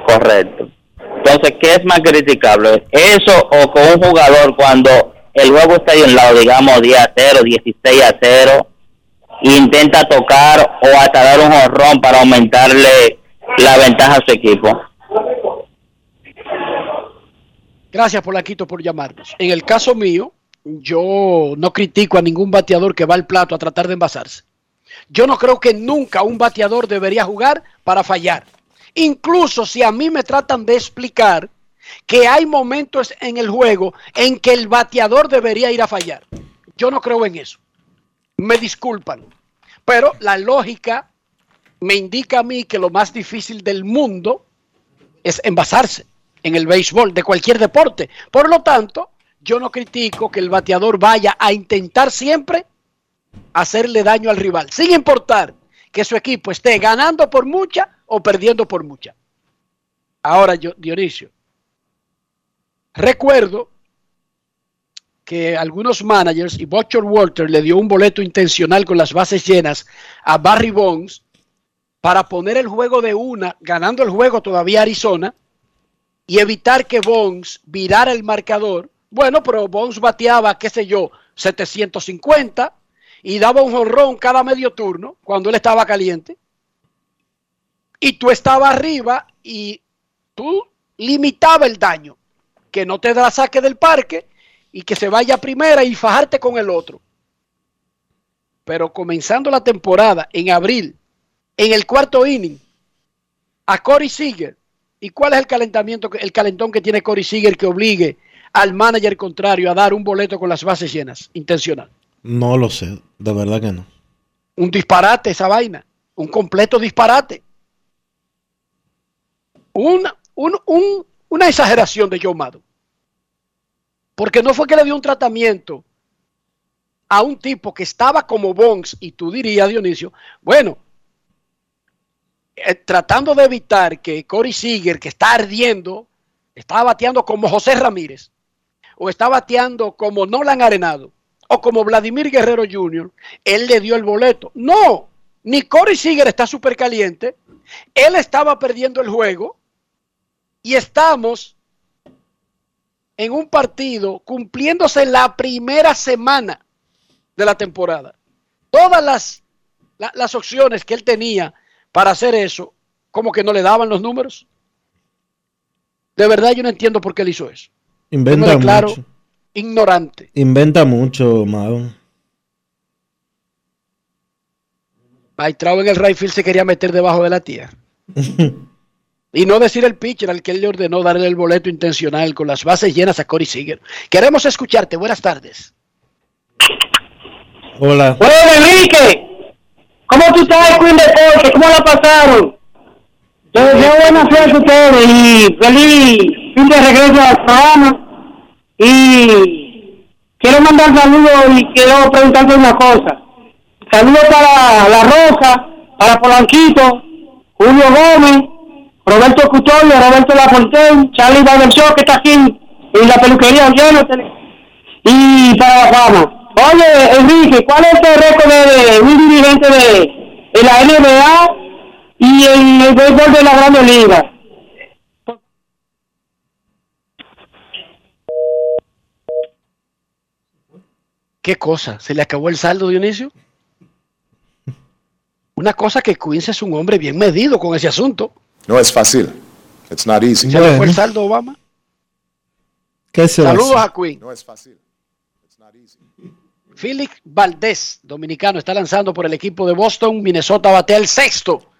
Correcto. Entonces, ¿qué es más criticable? ¿Eso o con un jugador cuando el juego está ahí un lado, digamos 10 a 0, 16 a 0, intenta tocar o hasta un jorrón para aumentarle la ventaja a su equipo? Gracias, Polaquito, por llamarnos. En el caso mío, yo no critico a ningún bateador que va al plato a tratar de envasarse. Yo no creo que nunca un bateador debería jugar para fallar. Incluso si a mí me tratan de explicar que hay momentos en el juego en que el bateador debería ir a fallar. Yo no creo en eso. Me disculpan. Pero la lógica me indica a mí que lo más difícil del mundo es envasarse en el béisbol de cualquier deporte. Por lo tanto, yo no critico que el bateador vaya a intentar siempre hacerle daño al rival, sin importar que su equipo esté ganando por mucha o perdiendo por mucha. Ahora, yo, Dionisio, recuerdo que algunos managers y Butcher Walter le dio un boleto intencional con las bases llenas a Barry Bonds para poner el juego de una, ganando el juego todavía Arizona, y evitar que Bonds virara el marcador. Bueno, pero Bonds bateaba, qué sé yo, 750 y daba un jonrón cada medio turno cuando él estaba caliente. Y tú estabas arriba y tú limitaba el daño. Que no te da saque del parque y que se vaya a primera y fajarte con el otro. Pero comenzando la temporada en abril, en el cuarto inning, a Corey Seager. ¿Y cuál es el calentamiento, el calentón que tiene Corey Seager que obligue al manager contrario a dar un boleto con las bases llenas, intencional. No lo sé, de verdad que no. Un disparate esa vaina, un completo disparate. Una, un- un- una exageración de Joe. Porque no fue que le dio un tratamiento a un tipo que estaba como Bonds y tú dirías, Dionisio, bueno, eh, tratando de evitar que Corey Seager, que está ardiendo, está bateando como José Ramírez, o está bateando como Nolan Arenado, o como Vladimir Guerrero Jr., él le dio el boleto. No, ni Corey Seager está súper caliente, él estaba perdiendo el juego y estamos en un partido cumpliéndose la primera semana de la temporada. Todas las, la- las opciones que él tenía para hacer eso, como que no le daban los números. De verdad yo no entiendo por qué él hizo eso. Inventa declaro mucho. ignorante. Inventa mucho, Madon. Maitrao en el right field se quería meter debajo de la tierra. [LAUGHS] y no decir el pitcher al que él le ordenó darle el boleto intencional con las bases llenas a Corey Seager. Queremos escucharte. Buenas tardes. Hola. Bueno, Enrique, ¿cómo tú estás, Queen Deporte? ¿Cómo la pasaron? Yo deseo buena suerte a ustedes y feliz fin de regreso al programa. Y quiero mandar saludos y quiero preguntarte una cosa. Saludos para La Rosa, para Polanquito, Julio Gómez, Roberto Cutorio, Roberto Lafontaine, Charlie Show que está aquí en la peluquería oyéndote. Y para la. Oye, Enrique, ¿cuál es el récord de, un dirigente de, la NBA y en el béisbol de la Grande Liga? ¿Qué cosa? ¿Se le acabó el saldo, Dionisio? Una cosa que Queens es un hombre bien medido con ese asunto. No es fácil. It's not easy. ¿Se le fue el saldo, Obama? ¿Qué se Saludos a Queen. No es fácil. Félix Valdés, dominicano, está lanzando por el equipo de Boston. Minnesota batea el sexto.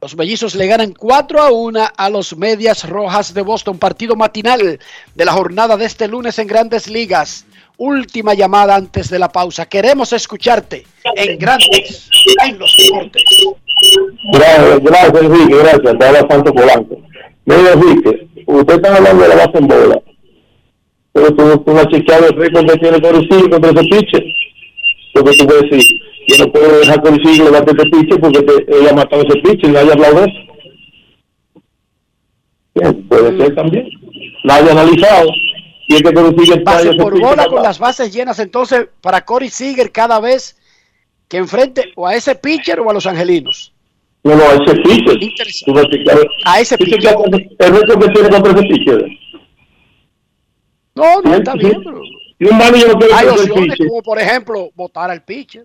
Los mellizos le ganan 4 a 1 a los Medias Rojas de Boston. Partido matinal de la jornada de este lunes en Grandes Ligas. Última llamada antes de la pausa. Queremos escucharte en Grandes en los Deportes. Gracias, gracias Enrique, gracias. Te habla Santo Polanco. Mira Enrique, usted está hablando de la base en bola, pero tú, tú no has chequeado el récord que tiene Coricillo contra ese pitcher. Porque tú puedes decir, yo no puedo dejar Coricillo de ese pitcher porque te, ella ha matado ese pitcher y nadie ha hablado de eso. Bien, puede ser también. Nadie ha analizado. Y es que Base ese por bola con las bases llenas. Entonces, para Corey Seager, cada vez que enfrente o a ese pitcher o a los angelinos. No, no, ese pitcher. Tú vas a chequear. A ese chequeas El récord que tiene contra ese pitcher. No, no, está bien. pero Y un manager no puede Hay opciones pitcher. como, por ejemplo, votar al pitcher.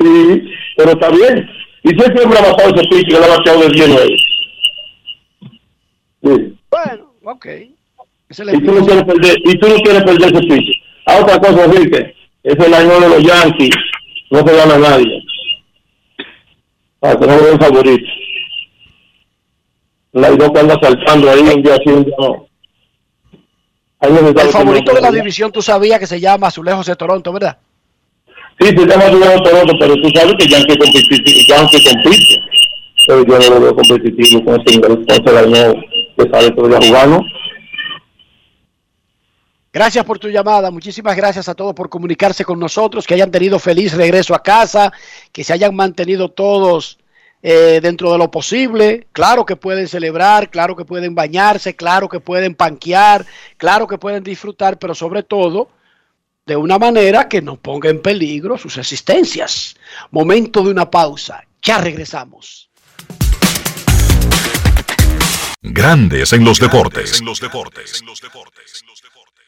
Sí, pero está bien. Y si ese hombre ha matado ese pitcher, que le ha bateado de 19. Sí. Bueno, ok. Y tú no quieres perder, y tú no quieres perder ese pitcher. A otra cosa, Enrique, ese es el año de los Yankees. No se gana a nadie. Tener un favorito. La que anda saltando ahí un día sí, un día no. El favorito de la división, tú sabías que se llama Azulejos de Toronto, ¿verdad? Sí, se llama Julián Toronto, pero tú sabes que compite, Yankee compite. Pero yo no lo veo competitivo con ese con ese daño que sale todavía jugando. Gracias por tu llamada. Muchísimas gracias a todos por comunicarse con nosotros, que hayan tenido feliz regreso a casa, que se hayan mantenido todos eh, dentro de lo posible. Claro que pueden celebrar, claro que pueden bañarse, claro que pueden panquear, claro que pueden disfrutar, pero sobre todo de una manera que no ponga en peligro sus existencias. Momento de una pausa. Ya regresamos. Grandes en los deportes.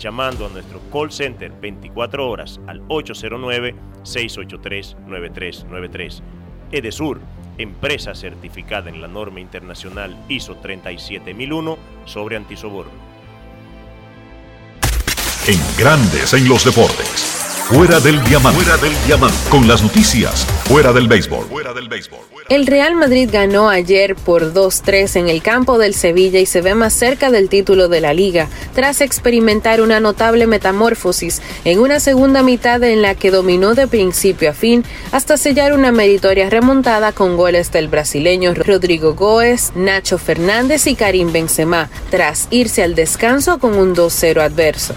llamando a nuestro call center 24 horas al 809-683-9393. Edesur, empresa certificada en la norma internacional ISO 37001 sobre antisoborno. En Grandes en los Deportes. Fuera del diamante. Fuera del diamante. Con las noticias. Fuera del béisbol. Fuera del béisbol. El Real Madrid ganó ayer por 2-3 en el campo del Sevilla y se ve más cerca del título de la liga, tras experimentar una notable metamorfosis en una segunda mitad en la que dominó de principio a fin hasta sellar una meritoria remontada con goles del brasileño Rodrigo Goes, Nacho Fernández y Karim Benzema, tras irse al descanso con un 2-0 adverso.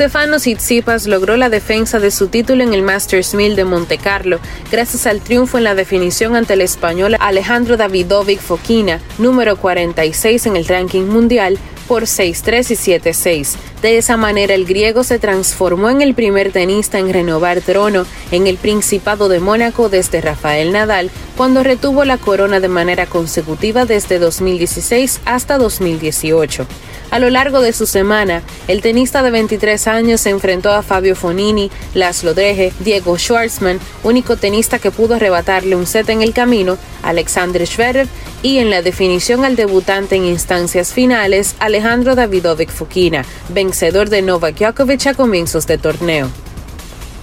Stefano Tsitsipas logró la defensa de su título en el Masters 1000 de Monte Carlo gracias al triunfo en la definición ante el español Alejandro Davidovic Fokina, número 46 en el ranking mundial, por 6-3 y 7-6. De esa manera el griego se transformó en el primer tenista en renovar trono en el Principado de Mónaco desde Rafael Nadal, cuando retuvo la corona de manera consecutiva desde 2016 hasta 2018. A lo largo de su semana, el tenista de 23 años se enfrentó a Fabio Fonini, Laszlo Dreje, Diego Schwartzman, único tenista que pudo arrebatarle un set en el camino, Alexander Zverev, y en la definición al debutante en instancias finales, Alejandro Davidovic Fukina, vencedor de Novak Djokovic a comienzos de torneo.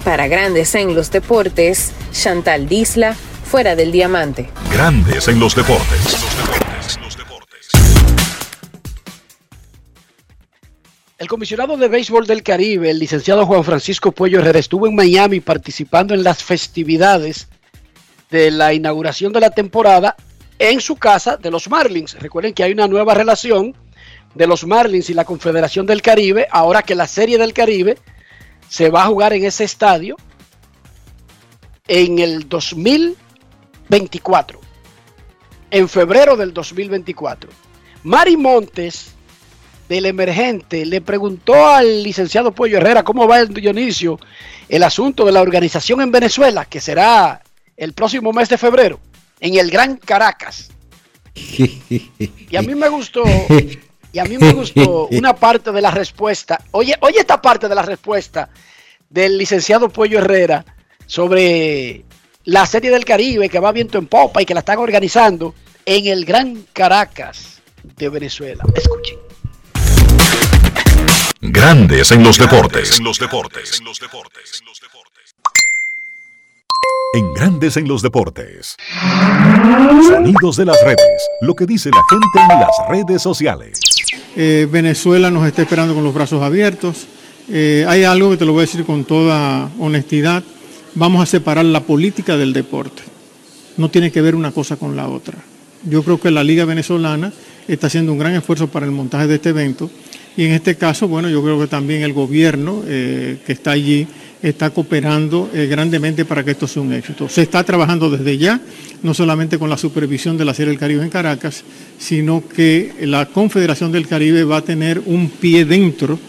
Para Grandes en los Deportes, Chantal Disla, fuera del diamante. Grandes en los deportes. El comisionado de béisbol del Caribe, el licenciado Juan Francisco Puello Herrera, estuvo en Miami participando en las festividades de la inauguración de la temporada en su casa de los Marlins. Recuerden que hay una nueva relación de los Marlins y la Confederación del Caribe, ahora que la Serie del Caribe se va a jugar en ese estadio en el 2024, en febrero del 2024. Mari Montes del emergente le preguntó al licenciado Pollo Herrera cómo va el Dionisio el asunto de la organización en Venezuela, que será el próximo mes de febrero, en el Gran Caracas. [LAUGHS] Y a mí me gustó, [LAUGHS] y a mí me gustó [LAUGHS] una parte de la respuesta. Oye, oye esta parte de la respuesta del licenciado Pollo Herrera sobre la serie del Caribe que va viento en popa y que la están organizando en el Gran Caracas de Venezuela. Escuchen. Grandes en los deportes. En los deportes. en Grandes en los Deportes. Sonidos de las redes, lo que dice la gente en las redes sociales. Eh, Venezuela nos está esperando con los brazos abiertos. Eh, hay algo que te lo voy a decir con toda honestidad. Vamos a separar la política del deporte. No tiene que ver una cosa con la otra. Yo creo que la Liga Venezolana está haciendo un gran esfuerzo para el montaje de este evento y en este caso, bueno, yo creo que también el gobierno eh, que está allí está cooperando eh, grandemente para que esto sea un éxito. Se está trabajando desde ya, no solamente con la supervisión de la Serie del Caribe en Caracas, sino que la Confederación del Caribe va a tener un pie dentro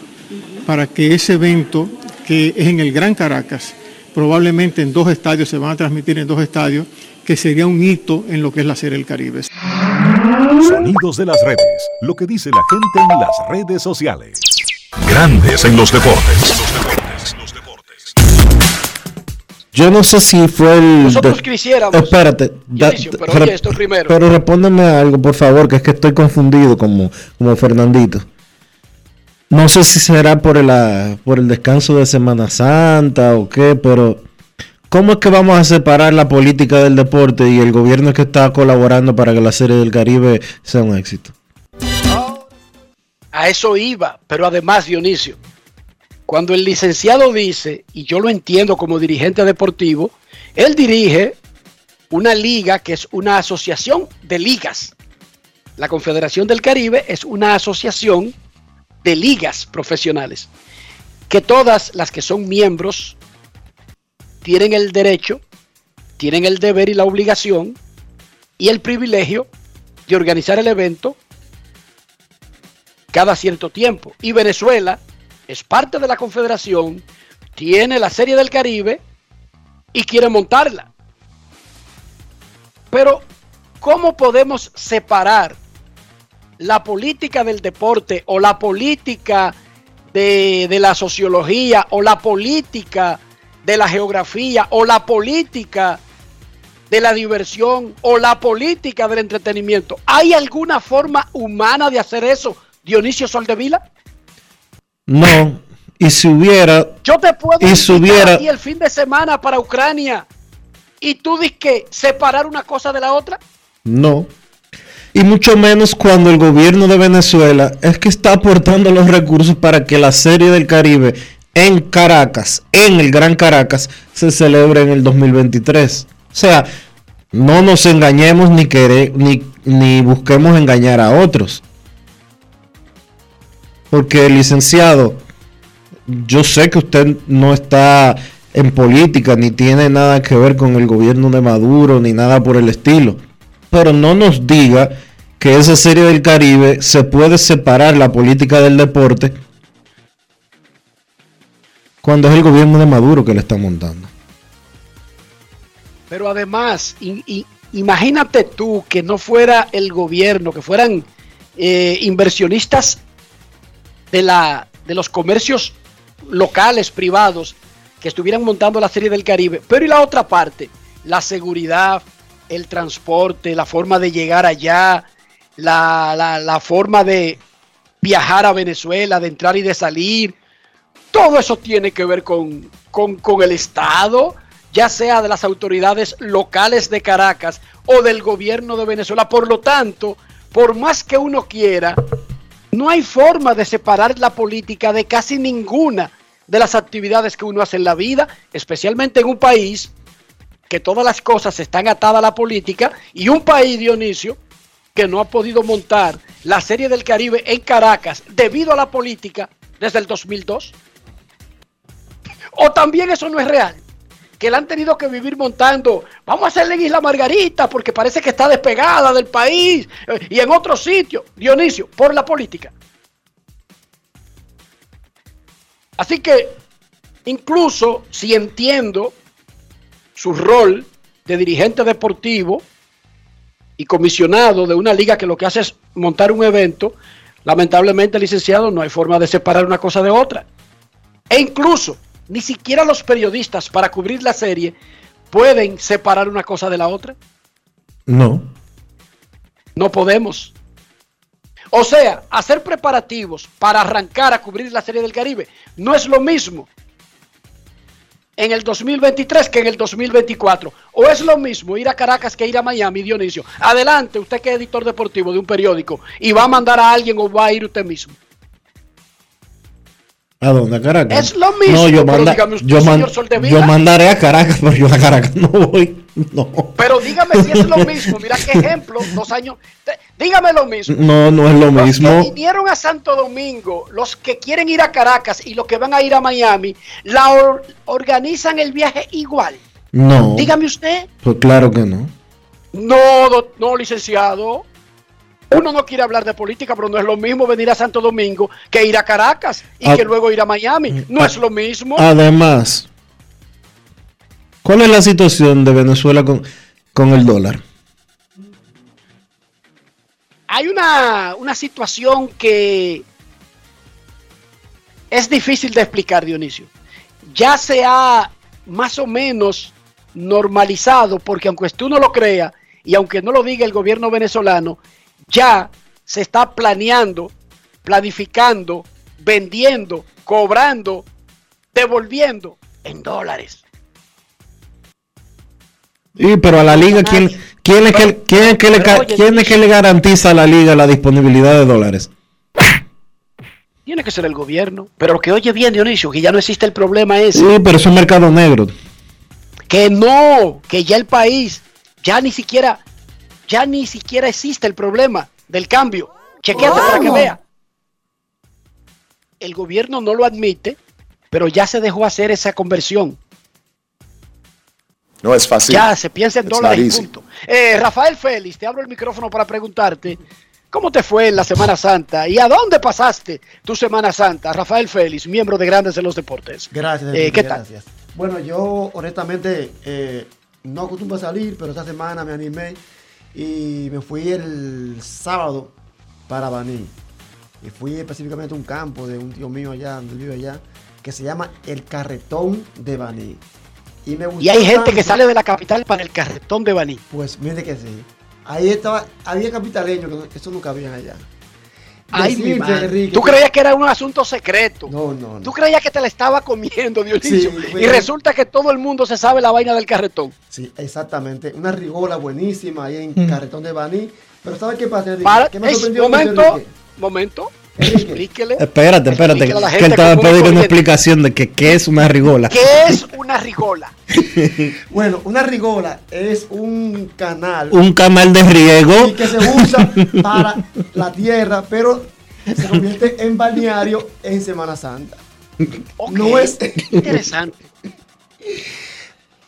para que ese evento, que es en el Gran Caracas, probablemente en dos estadios, se van a transmitir en dos estadios, que sería un hito en lo que es la Serie del Caribe. Sonidos de las redes, lo que dice la gente en las redes sociales. Grandes en los deportes. Yo no sé si fue el. Nosotros quisiéramos. Espérate. Dionisio, pero oye esto primero. Pero respóndeme algo, por favor, que es que estoy confundido como, como Fernandito. No sé si será por el, ah, por el descanso de Semana Santa o qué, pero ¿cómo es que vamos a separar la política del deporte y el gobierno que está colaborando para que la Serie del Caribe sea un éxito? A eso iba, pero además, Dionisio, cuando el licenciado dice, y yo lo entiendo como dirigente deportivo, él dirige una liga que es una asociación de ligas. La Confederación del Caribe es una asociación de ligas profesionales, que todas las que son miembros tienen el derecho, tienen el deber y la obligación y el privilegio de organizar el evento cada cierto tiempo. Y Venezuela es parte de la Confederación, tiene la Serie del Caribe y quiere montarla. Pero, ¿cómo podemos separar la política del deporte o la política de, la sociología o la política de la geografía o la política de la diversión o la política del entretenimiento? ¿Hay alguna forma humana de hacer eso, Dionisio Soldevila? No, y si hubiera. Yo te puedo y si hubiera, aquí el fin de semana para Ucrania y tú dices que separar una cosa de la otra. No. Y mucho menos cuando el gobierno de Venezuela es que está aportando los recursos para que la Serie del Caribe en Caracas, en el Gran Caracas, se celebre en el 2023. O sea, no nos engañemos ni, quere, ni, ni busquemos engañar a otros. Porque, licenciado, yo sé que usted no está en política, ni tiene nada que ver con el gobierno de Maduro, ni nada por el estilo. Pero no nos diga que esa serie del Caribe se puede separar la política del deporte cuando es el gobierno de Maduro que le está montando. Pero además, imagínate tú que no fuera el gobierno, que fueran eh, inversionistas de, la, de los comercios locales, privados, que estuvieran montando la serie del Caribe. Pero y la otra parte, la seguridad, el transporte, la forma de llegar allá, la, la, la forma de viajar a Venezuela, de entrar y de salir. Todo eso tiene que ver con, con, con el Estado, ya sea de las autoridades locales de Caracas o del gobierno de Venezuela. Por lo tanto, por más que uno quiera, no hay forma de separar la política de casi ninguna de las actividades que uno hace en la vida, especialmente en un país que todas las cosas están atadas a la política y un país, Dionisio, que no ha podido montar la Serie del Caribe en Caracas debido a la política desde el 2002. O también eso no es real, que la han tenido que vivir montando, vamos a hacerle en Isla Margarita porque parece que está despegada del país eh, y en otro sitio, Dionisio, por la política. Así que, incluso si entiendo su rol de dirigente deportivo y comisionado de una liga que lo que hace es montar un evento, lamentablemente, licenciado, no hay forma de separar una cosa de otra. E incluso, ni siquiera los periodistas para cubrir la serie pueden separar una cosa de la otra. No. No podemos. O sea, hacer preparativos para arrancar a cubrir la Serie del Caribe no es lo mismo en el 2023 que en el 2024. O es lo mismo ir a Caracas que ir a Miami, Dionisio. Adelante, usted que es editor deportivo de un periódico y va a mandar a alguien o va a ir usted mismo. ¿A dónde? ¿A Caracas? Es lo mismo, No, yo, manda- usted, yo, man- yo mandaré a Caracas, pero yo a Caracas no voy. No, Pero dígame si es lo mismo. Mira qué ejemplo, dos años. Te- Dígame lo mismo. no, no es lo Los que mismo. vinieron a Santo Domingo, los que quieren ir a Caracas y los que van a ir a Miami, la or- organizan el viaje igual. No, Dígame usted. pues claro que no. No, do- no, licenciado. Uno no quiere hablar de política, pero no es lo mismo venir a Santo Domingo que ir a Caracas y que luego ir a Miami. No es lo mismo. Además, ¿cuál es la situación de Venezuela con, con el dólar? Hay una, una situación que es difícil de explicar, Dionisio. Ya se ha más o menos normalizado, porque aunque usted no lo crea y aunque no lo diga el gobierno venezolano, ya se está planeando, planificando, vendiendo, cobrando, devolviendo en dólares. Y pero a la liga, ¿quién, quién es que, quién es que le, quién es que le garantiza a la liga la disponibilidad de dólares? Tiene que ser el gobierno. Pero lo que oye bien, Dionisio, que ya no existe el problema ese. Sí, pero eso es mercado negro. Que no, que ya el país, ya ni siquiera, ya ni siquiera existe el problema del cambio. Chequéate para que vea. El gobierno no lo admite, pero ya se dejó hacer esa conversión. No es fácil. Ya se piensa en It's dólares not y easy. punto. Eh, Rafael Félix, te abro el micrófono para preguntarte cómo te fue en la Semana Santa y a dónde pasaste tu Semana Santa. Rafael Félix, miembro de Grandes en los Deportes. Gracias. Eh, ¿Qué tal? gracias. Bueno, yo honestamente eh, no acostumbro a salir, pero esta semana me animé y me fui el sábado para Baní. Y fui específicamente a un campo de un tío mío allá, donde vive allá, que se llama El Carretón de Baní. Y, me gustó Y hay gente que sale de la capital para el carretón de Baní. Pues mire que sí. Ahí estaba, había capitaleños que eso nunca habían allá. Ay, mi madre. Enrique, Tú creías que era un asunto secreto. No, no, no. Tú creías que te la estaba comiendo, Dionisio. Sí, y resulta que todo el mundo se sabe la vaina del carretón. Sí, exactamente. Una rigola buenísima ahí en Mm. Carretón de Baní. Pero ¿sabes qué pasa? Enrique? Para, ¿Qué me es, sorprendió mucho, momento, Enrique? momento. Explíquele. Espérate, espérate, Explíquele a la que gente él estaba pidiendo una explicación de que qué es una rigola. ¿Qué es una rigola? [LAUGHS] Bueno, una rigola es un canal Un canal de riego. y que se usa para la tierra, pero se convierte en balneario en Semana Santa. No es. Interesante.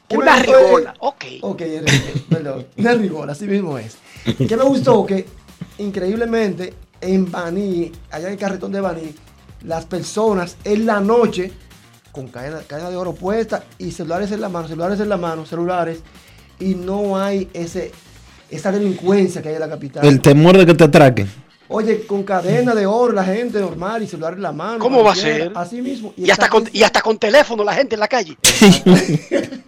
¿Qué Una rigola, ok. Ok, perdón. Una rigola, así mismo es. ¿Qué me gustó? Que increíblemente en Baní, allá en el carretón de Baní, las personas en la noche, con cadena, cadena de oro puesta y celulares en la mano, celulares en la mano, celulares, y no hay ese esa delincuencia que hay en la capital. El temor de que te atraquen. Oye, con cadena de oro, la gente normal y celular en la mano. ¿Cómo va a ser? Así mismo. Y hasta, con, y hasta con teléfono la gente en la calle. [LAUGHS]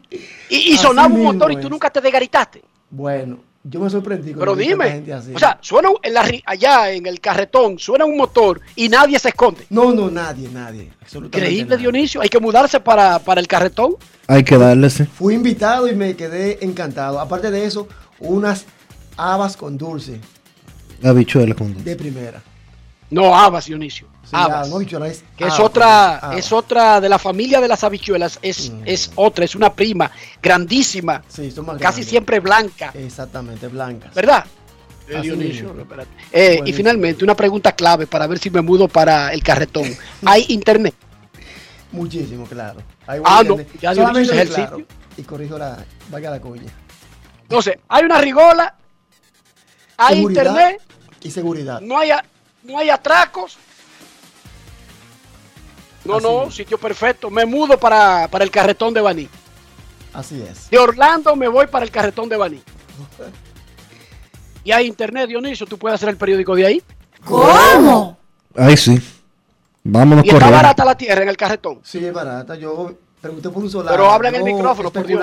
y, y sonaba un motor y tú nunca te desgaritaste. Bueno, yo me sorprendí. Pero dime, gente así. o sea, suena en la allá en el carretón, suena un motor y nadie se esconde. No, no, nadie, nadie. absolutamente Increíble, nadie. Dionisio. Hay que mudarse para, para el carretón. Hay que darle. Fui invitado y me quedé encantado. Aparte de eso, unas habas con dulce Habichuela con dulce. de primera. No, habas, Dionisio. Sí, habas. la- no habichuela, es que es otra, es otra de la familia de las habichuelas, es, es otra, es una prima grandísima, Sí, son más casi grandes. siempre blanca, Exactamente, blancas. ¿verdad? Eh, Dionisio. Eh, y finalmente, una pregunta clave para ver si me mudo para el carretón. [LAUGHS] ¿Hay internet? Muchísimo, claro. Ahí Ah, no, ya Dionisio es el claro, sitio. Y corrijo la, valga la cuña. Entonces, hay una rigola, hay Seguridad internet, Y seguridad. no hay, no hay atracos. No, Así no, sitio perfecto. Me mudo para, para el carretón de Baní. Así es. De Orlando me voy para el carretón de Baní. [LAUGHS] Y hay internet, Dionisio, tú puedes hacer el periódico de ahí. ¿Cómo? Ahí sí. Vámonos Y está barata la tierra en el carretón. Sí, es barata. Yo pregunté por un solar. Pero habla en el micrófono, por Dios.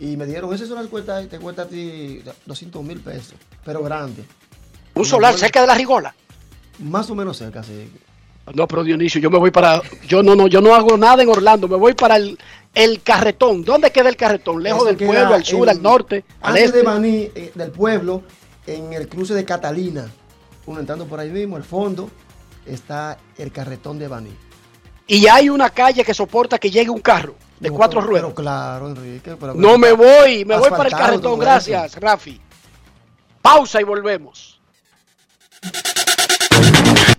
Y me dijeron, ese solar cuesta, te cuesta a ti 200 mil pesos, pero grande. Un solar cerca de la rigola. Más o menos cerca, sí. No, pero Dionisio, yo me voy para. Yo no, no, yo no hago nada en Orlando. Me voy para el El carretón, ¿dónde queda el carretón? Lejos Eso del pueblo, al sur, en- al norte, al Antes este. de Baní, eh, del pueblo, en el cruce de Catalina, uno entrando por ahí mismo, al fondo, está el carretón de Baní. Y hay una calle que soporta que llegue un carro de No, cuatro ruedas. pero claro, Enrique. pero- No me voy, me voy para el carretón. Gracias, Rafi. Pausa y volvemos.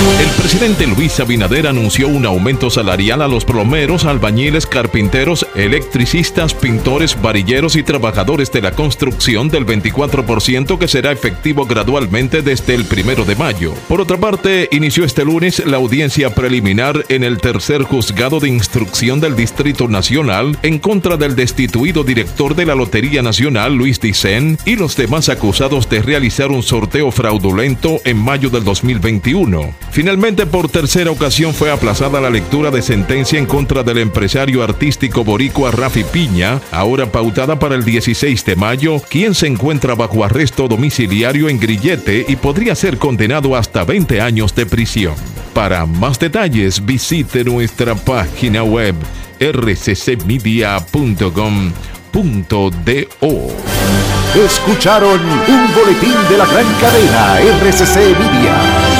El presidente Luis Abinader anunció un aumento salarial a los plomeros, albañiles, carpinteros, electricistas, pintores, varilleros y trabajadores de la construcción del 24% que será efectivo gradualmente desde el primero de mayo. Por otra parte, inició este lunes la audiencia preliminar en el tercer juzgado de instrucción del Distrito Nacional en contra del destituido director de la Lotería Nacional, Luis Dicen, y los demás acusados de realizar un sorteo fraudulento en mayo del 2021. Finalmente, por tercera ocasión fue aplazada la lectura de sentencia en contra del empresario artístico boricua Rafi Piña, ahora pautada para el 16 de mayo, quien se encuentra bajo arresto domiciliario en Grillete y podría ser condenado hasta 20 años de prisión. Para más detalles, visite nuestra página web rccmedia.com.do. Escucharon un boletín de la gran cadena RCC Media.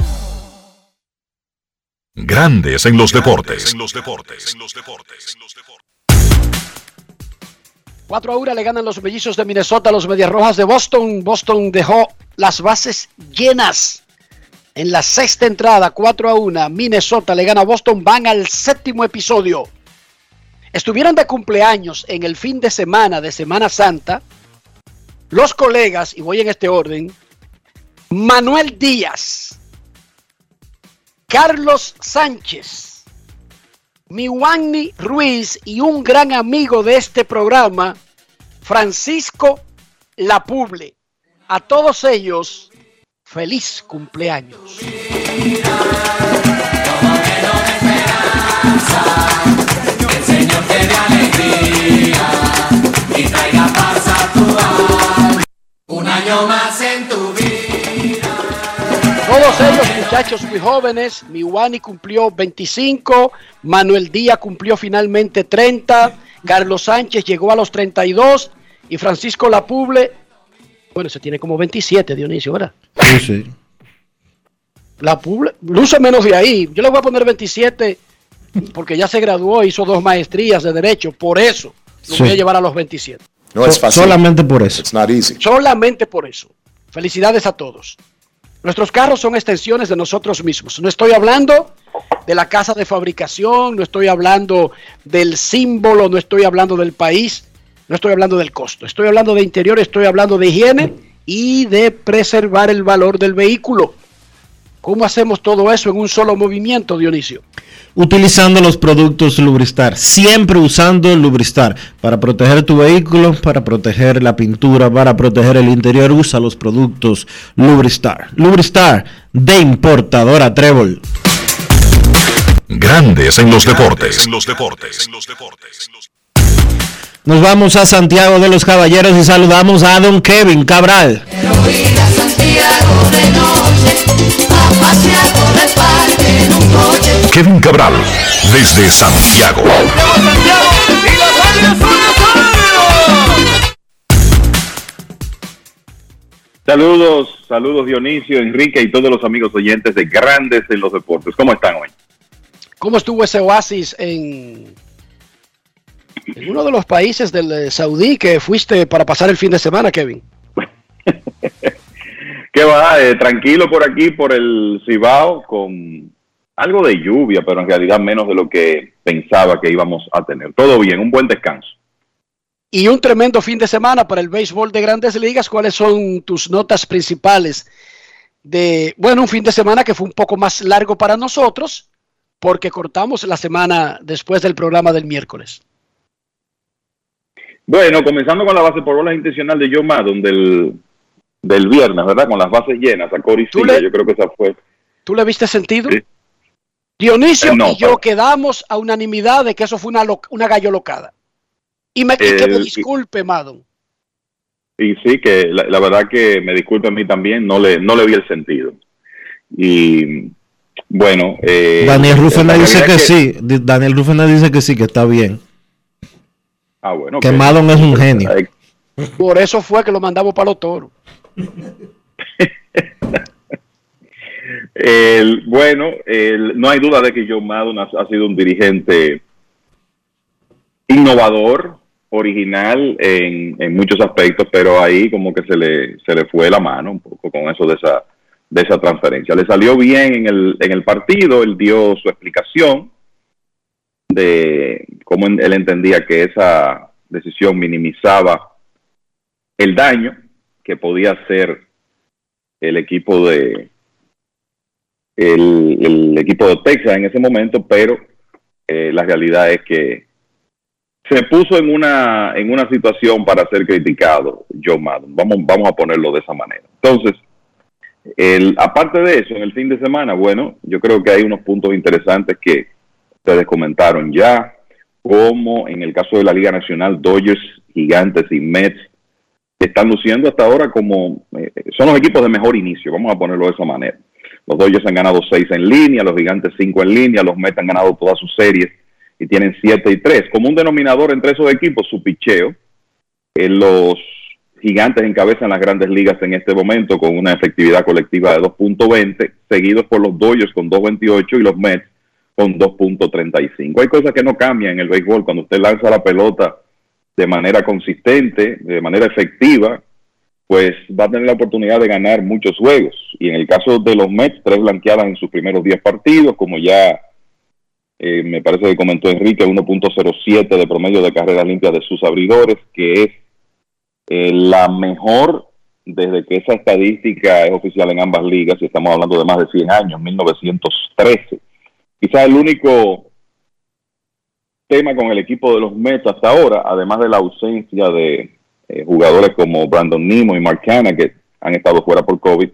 Grandes en los deportes. 4 a 1 le ganan los mellizos de Minnesota a los Medias Rojas de Boston. Boston dejó las bases llenas en la sexta entrada, 4 a 1. Minnesota le gana a Boston, van al séptimo episodio. Estuvieron de cumpleaños en el fin de semana de Semana Santa los colegas, y voy en este orden, Manuel Díaz, Carlos Sánchez, Miwani Ruiz y un gran amigo de este programa, Francisco Lapuble. A todos ellos, feliz cumpleaños. Un año más en tu vida. Todos ellos, muchachos muy jóvenes, Miwani cumplió 25, Manuel Díaz cumplió finalmente 30, Carlos Sánchez llegó a los 32 y Francisco Lapuble, bueno, se tiene como 27, Dionisio, ¿verdad? Sí, sí. Lapuble, luce menos de ahí. Yo le voy a poner 27 porque ya se graduó, hizo dos maestrías de Derecho, por eso lo Sí. voy a llevar a los 27. No es fácil. Solamente por eso. It's not easy. Solamente por eso. Felicidades a todos. Nuestros carros son extensiones de nosotros mismos. No estoy hablando de la casa de fabricación, no estoy hablando del símbolo, no estoy hablando del país, no estoy hablando del costo. Estoy hablando de interior, estoy hablando de higiene y de preservar el valor del vehículo. ¿Cómo hacemos todo eso en un solo movimiento, Dionisio? Utilizando los productos Lubristar, siempre usando Lubristar para proteger tu vehículo, para proteger la pintura, para proteger el interior, usa los productos Lubristar. Lubristar de importadora Trébol. Grandes en los deportes. Nos vamos a Santiago de los Caballeros y saludamos a don Kevin Cabral. Kevin Cabral, desde Santiago. Saludos, saludos Dionisio, Enrique y todos los amigos oyentes de Grandes en los Deportes. ¿Cómo están hoy? ¿Cómo estuvo ese oasis en, en uno de los países del eh, Saudí que fuiste para pasar el fin de semana, Kevin? ¿Qué va? Eh, tranquilo por aquí, por el Cibao, con algo de lluvia, pero en realidad menos de lo que pensaba que íbamos a tener. Todo bien, un buen descanso. Y un tremendo fin de semana para el béisbol de grandes ligas. ¿Cuáles son tus notas principales de, bueno, un fin de semana que fue un poco más largo para nosotros, porque cortamos la semana después del programa del miércoles? Bueno, comenzando con la base por bolas intencional de Joe Maddon del, del viernes, ¿verdad? Con las bases llenas a Cory Seager, yo creo que esa fue. ¿Tú le viste sentido? Dionisio Eh, no, y yo quedamos a unanimidad de que eso fue una, lo- una gallo locada. Y, me, y que me El- disculpe, Madon. Y sí, que la, la verdad que me disculpe a mí también, no le, no le vi el sentido. Y bueno, eh, Daniel Rufena dice que, sí. Daniel Rufena dice que sí, que está bien. Ah, bueno. Que. Madon es un genio. Por eso fue que lo mandamos para los toros. [LAUGHS] El- bueno, el- no hay duda de que Joe Maddon ha, sido un dirigente innovador, original en, en muchos aspectos, pero ahí como que se le, se le fue la mano un poco con eso de esa, de esa transferencia. Le salió bien en el, en el partido, él dio su explicación de cómo él entendía que esa decisión minimizaba el daño podía hacer el equipo de el, el equipo de Texas en ese momento, pero eh, la realidad es que se puso en una en una situación para ser criticado Joe Madden. Vamos vamos a ponerlo de esa manera. Entonces, el, aparte de eso, en el fin de semana, bueno, yo creo que hay unos puntos interesantes que ustedes comentaron ya, como en el caso de la Liga Nacional, Dodgers, Gigantes y Mets están luciendo hasta ahora como eh, son los equipos de mejor inicio, vamos a ponerlo de esa manera. Los Dodgers han ganado seis en línea, los Gigantes cinco en línea, los Mets han ganado todas sus series y tienen siete y tres. Como un denominador entre esos equipos, su picheo. Eh, los Gigantes encabezan las grandes ligas en este momento con una efectividad colectiva de 2.20, seguidos por los Dodgers con 2.28 y los Mets con 2.35. Hay cosas que no cambian en el béisbol. Cuando usted lanza la pelota de manera consistente, de manera efectiva, pues va a tener la oportunidad de ganar muchos juegos. Y en el caso de los Mets, tres blanqueadas en sus primeros 10 partidos, como ya eh, me parece que comentó Enrique, 1.07 de promedio de carreras limpias de sus abridores, que es eh, la mejor desde que esa estadística es oficial en ambas ligas, y estamos hablando de más de 100 años, 1913. Quizás el único tema con el equipo de los Mets hasta ahora, además de la ausencia de eh, jugadores como Brandon Nimo y Mark Canna, que han estado fuera por COVID,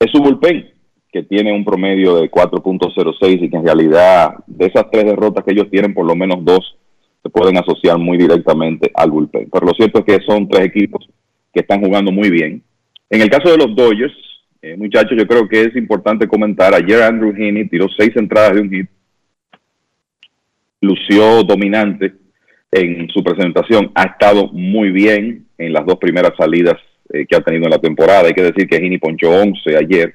es su bullpen, que tiene un promedio de 4.06 y que en realidad de esas tres derrotas que ellos tienen, por lo menos dos se pueden asociar muy directamente al bullpen. Pero lo cierto es que son tres equipos que están jugando muy bien. En el caso de los Dodgers, eh, muchachos, yo creo que es importante comentar, ayer Andrew Heaney tiró seis entradas de un hit, lució dominante en su presentación, ha estado muy bien en las dos primeras salidas eh, que ha tenido en la temporada. Hay que decir que Heaney ponchó 11 ayer.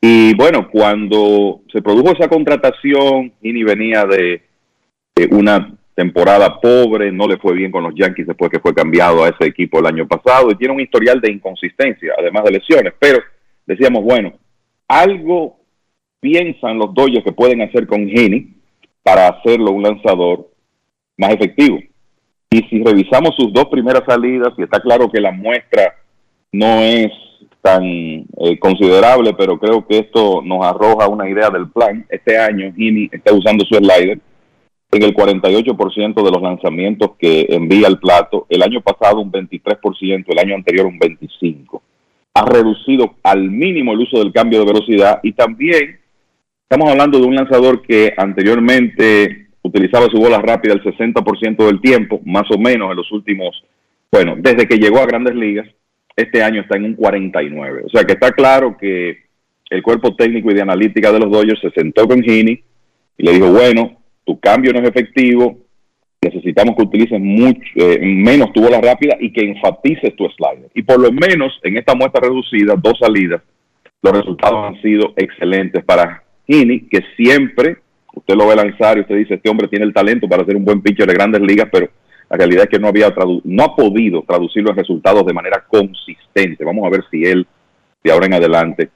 Y bueno, cuando se produjo esa contratación, Heaney venía de, una temporada pobre, no le fue bien con los Yankees después que fue cambiado a ese equipo el año pasado y tiene un historial de inconsistencia, además de lesiones. Pero decíamos, bueno, algo piensan los Dodgers que pueden hacer con Heaney para hacerlo un lanzador más efectivo. Y si revisamos sus dos primeras salidas, y está claro que la muestra no es tan eh, considerable, pero creo que esto nos arroja una idea del plan. Este año Heaney está usando su slider en el 48% de los lanzamientos que envía al plato. El año pasado un 23%, el año anterior un 25%. Ha reducido al mínimo el uso del cambio de velocidad y también estamos hablando de un lanzador que anteriormente utilizaba su bola rápida el 60% del tiempo, más o menos en los últimos, bueno, desde que llegó a grandes ligas, este año está en un 49. O sea que está claro que el cuerpo técnico y de analítica de los Dodgers se sentó con Heaney y le dijo, bueno, tu cambio no es efectivo, necesitamos que utilices mucho, eh, menos tu bola rápida y que enfatices tu slider. Y por lo menos en esta muestra reducida, dos salidas, los resultados han sido excelentes para Heaney, que siempre, usted lo ve lanzar y usted dice, este hombre tiene el talento para ser un buen pitcher de grandes ligas, pero la realidad es que no, había no ha podido traducir los resultados de manera consistente. Vamos a ver si él, de ahora en adelante,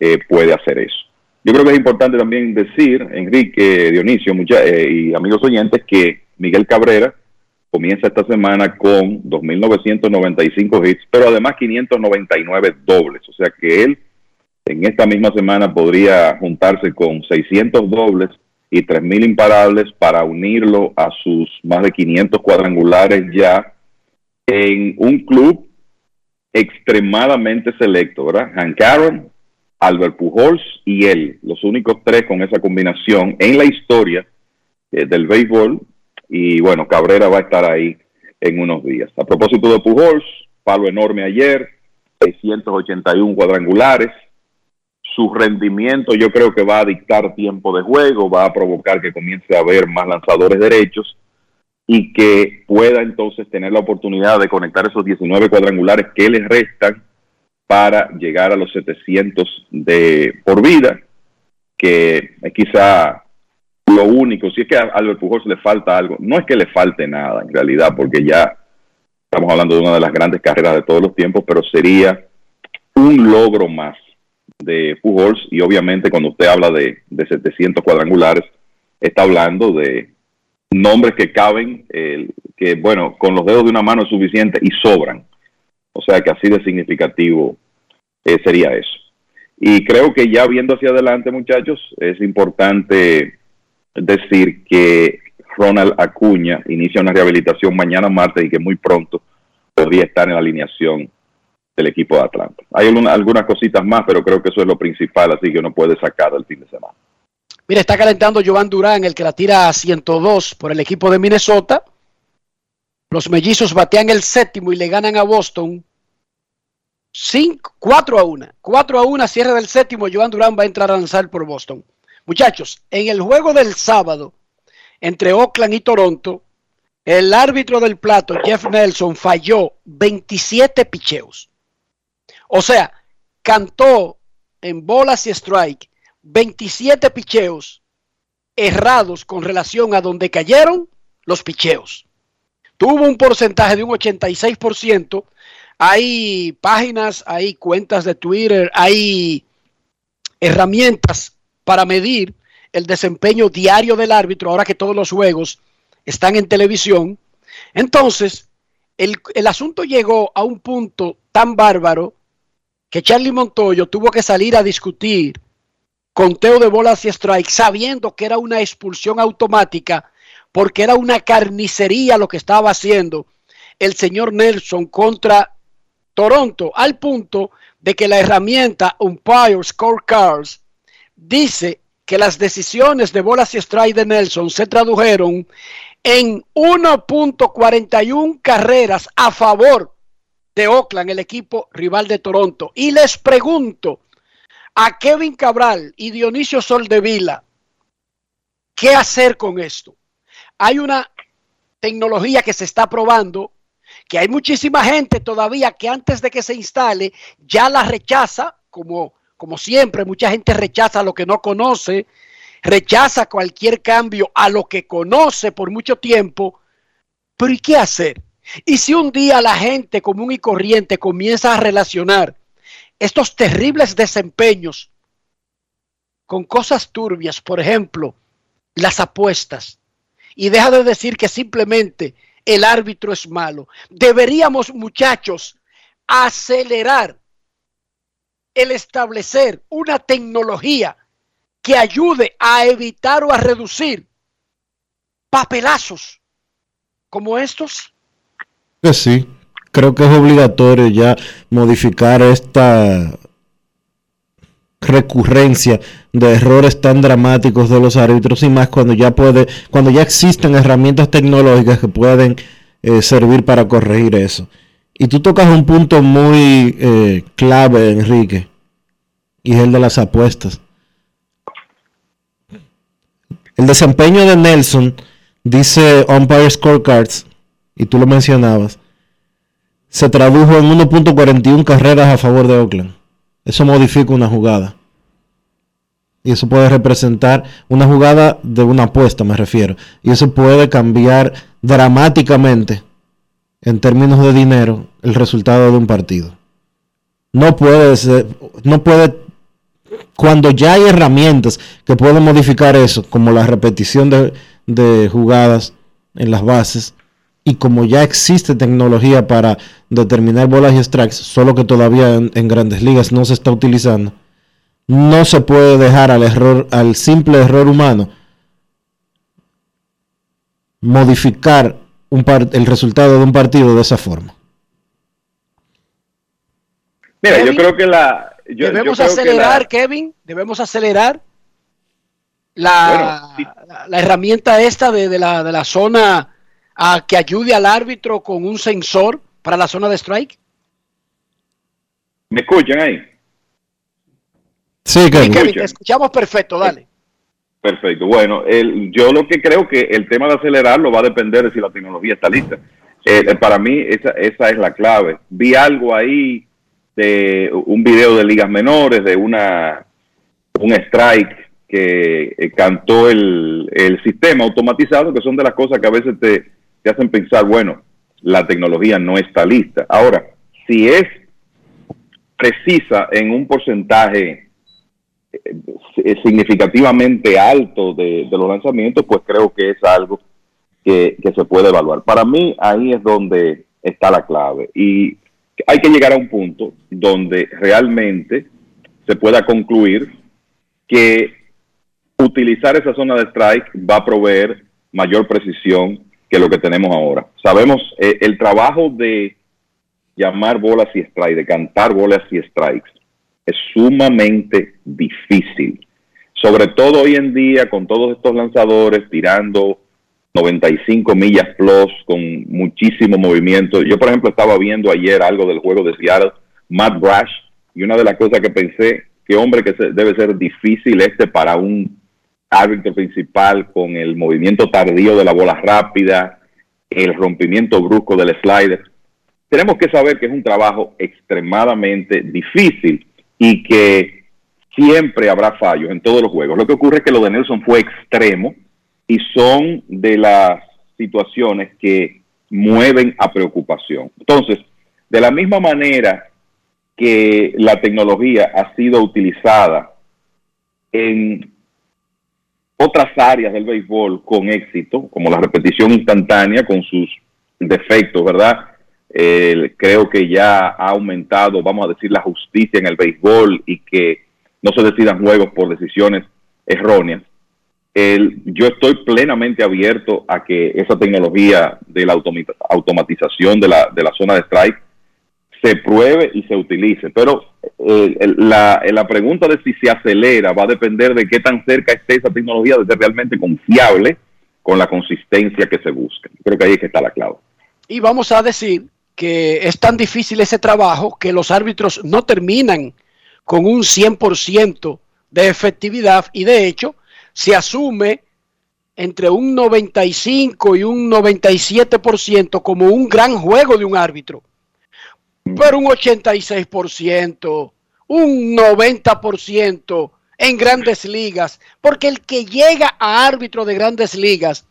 eh, puede hacer eso. Yo creo que es importante también decir, Enrique, Dionisio eh, y amigos oyentes, que Miguel Cabrera comienza esta semana con 2.995 hits, pero además 599 dobles. O sea que él en esta misma semana podría juntarse con 600 dobles y 3.000 imparables para unirlo a sus más de 500 cuadrangulares ya en un club extremadamente selecto, ¿verdad? Hank Aaron, Albert Pujols y él, los únicos tres con esa combinación en la historia eh, del béisbol. Y bueno, Cabrera va a estar ahí en unos días. A propósito de Pujols, palo enorme ayer, 681 cuadrangulares, su rendimiento yo creo que va a dictar tiempo de juego, va a provocar que comience a haber más lanzadores derechos y que pueda entonces tener la oportunidad de conectar esos 19 cuadrangulares que les restan para llegar a los 700 de por vida, que es quizá lo único, si es que a Albert Pujols le falta algo, no es que le falte nada en realidad, porque ya estamos hablando de una de las grandes carreras de todos los tiempos, pero sería un logro más de Pujols y obviamente cuando usted habla de, de 700 cuadrangulares, está hablando de nombres que caben, que bueno, con los dedos de una mano es suficiente y sobran. O sea que así de significativo eh, sería eso. Y creo que ya viendo hacia adelante, muchachos, es importante decir que Ronald Acuña inicia una rehabilitación mañana martes y que muy pronto podría estar en la alineación del equipo de Atlanta. Hay algunas cositas más, pero creo que eso es lo principal, así que uno puede sacar el fin de semana. Mira, está calentando Jovan Durán, el que la tira a 102 por el equipo de Minnesota. Los mellizos batean el séptimo y le ganan a Boston 5, 4 a 1. 4 a 1, cierre del séptimo. Jovan Durán va a entrar a lanzar por Boston. Muchachos, en el juego del sábado entre Oakland y Toronto, el árbitro del plato, Jeff Nelson, falló 27 picheos. O sea, cantó en bolas y strike 27 picheos errados con relación a donde cayeron los picheos. Tuvo un porcentaje de un 86%. Hay páginas, hay cuentas de Twitter, hay herramientas para medir el desempeño diario del árbitro ahora que todos los juegos están en televisión. Entonces, el, el asunto llegó a un punto tan bárbaro que Charlie Montoyo tuvo que salir a discutir conteo de bolas y strikes sabiendo que era una expulsión automática porque era una carnicería lo que estaba haciendo el señor Nelson contra Toronto al punto de que la herramienta Umpire Scorecards dice que las decisiones de bolas y strikes de Nelson se tradujeron en 1.41 carreras a favor de Oakland, el equipo rival de Toronto. Y les pregunto a Kevin Cabral y Dionisio Soldevila, ¿qué hacer con esto? Hay una tecnología que se está probando, que hay muchísima gente todavía que antes de que se instale ya la rechaza, como, como siempre, mucha gente rechaza lo que no conoce, rechaza cualquier cambio a lo que conoce por mucho tiempo, pero ¿y qué hacer? Y si un día la gente común y corriente comienza a relacionar estos terribles desempeños con cosas turbias, por ejemplo, las apuestas, y deja de decir que simplemente el árbitro es malo, deberíamos, muchachos, acelerar el establecer una tecnología que ayude a evitar o a reducir papelazos como estos que sí, creo que es obligatorio ya modificar esta recurrencia de errores tan dramáticos de los árbitros y más cuando ya puede, cuando ya existen herramientas tecnológicas que pueden eh, servir para corregir eso. Y tú tocas un punto muy eh, clave, Enrique, y es el de las apuestas. El desempeño de Nelson, dice Umpire Scorecards, y tú lo mencionabas, se tradujo en 1.41 carreras a favor de Oakland. Eso modifica una jugada. Y eso puede representar una jugada de una apuesta, me refiero. Y eso puede cambiar dramáticamente, en términos de dinero, el resultado de un partido. No puede ser, no puede, cuando ya hay herramientas que pueden modificar eso, como la repetición de, de jugadas en las bases, y como ya existe tecnología para determinar bolas y strikes, solo que todavía en, grandes ligas no se está utilizando, no se puede dejar al error, al simple error humano, modificar un el resultado de un partido de esa forma. Mira, yo creo que la... debemos acelerar, Kevin, debemos acelerar la, la, herramienta esta de, la, de la zona a que ayude al árbitro con un sensor para la zona de strike? ¿Me escuchan ahí? Sí, Kevin. te escuchamos perfecto, dale. Perfecto. Bueno, el, yo lo que creo que el tema de acelerarlo va a depender de si la tecnología está lista. Eh, eh, para mí esa, esa es la clave. Vi algo ahí de un video de ligas menores, de una un strike que eh, cantó el, el sistema automatizado, que son de las cosas que a veces te, te hacen pensar, bueno, la tecnología no está lista. Ahora, si es precisa en un porcentaje eh, significativamente alto de, los lanzamientos, pues creo que es algo que, se puede evaluar. Para mí ahí es donde está la clave y hay que llegar a un punto donde realmente se pueda concluir que utilizar esa zona de strike va a proveer mayor precisión que lo que tenemos ahora. Sabemos eh, el trabajo de llamar bolas y strikes, de cantar bolas y strikes, es sumamente difícil. Sobre todo hoy en día con todos estos lanzadores tirando 95 millas plus con muchísimo movimiento. Yo, por ejemplo, estaba viendo ayer algo del juego de Seattle, Matt Brash, y una de las cosas que pensé, que hombre que debe ser difícil este para un árbitro principal con el movimiento tardío de la bola rápida, el rompimiento brusco del slider. Tenemos que saber que es un trabajo extremadamente difícil y que siempre habrá fallos en todos los juegos. Lo que ocurre es que lo de Nelson fue extremo y son de las situaciones que mueven a preocupación. Entonces, de la misma manera que la tecnología ha sido utilizada en otras áreas del béisbol con éxito, como la repetición instantánea con sus defectos, ¿verdad? creo que ya ha aumentado, vamos a decir, la justicia en el béisbol y que no se decidan juegos por decisiones erróneas. yo estoy plenamente abierto a que esa tecnología de la automatización de la, de la zona de strike se pruebe y se utilice. Pero eh, la, la, pregunta de si se acelera va a depender de qué tan cerca esté esa tecnología de ser realmente confiable con la consistencia que se busca. Creo que ahí es que está la clave. Y vamos a decir que es tan difícil ese trabajo que los árbitros no terminan con un 100% de efectividad y de hecho se asume entre un 95 y un 97% como un gran juego de un árbitro pero un 86%, un 90% en grandes ligas, porque el que llega a árbitro de grandes ligas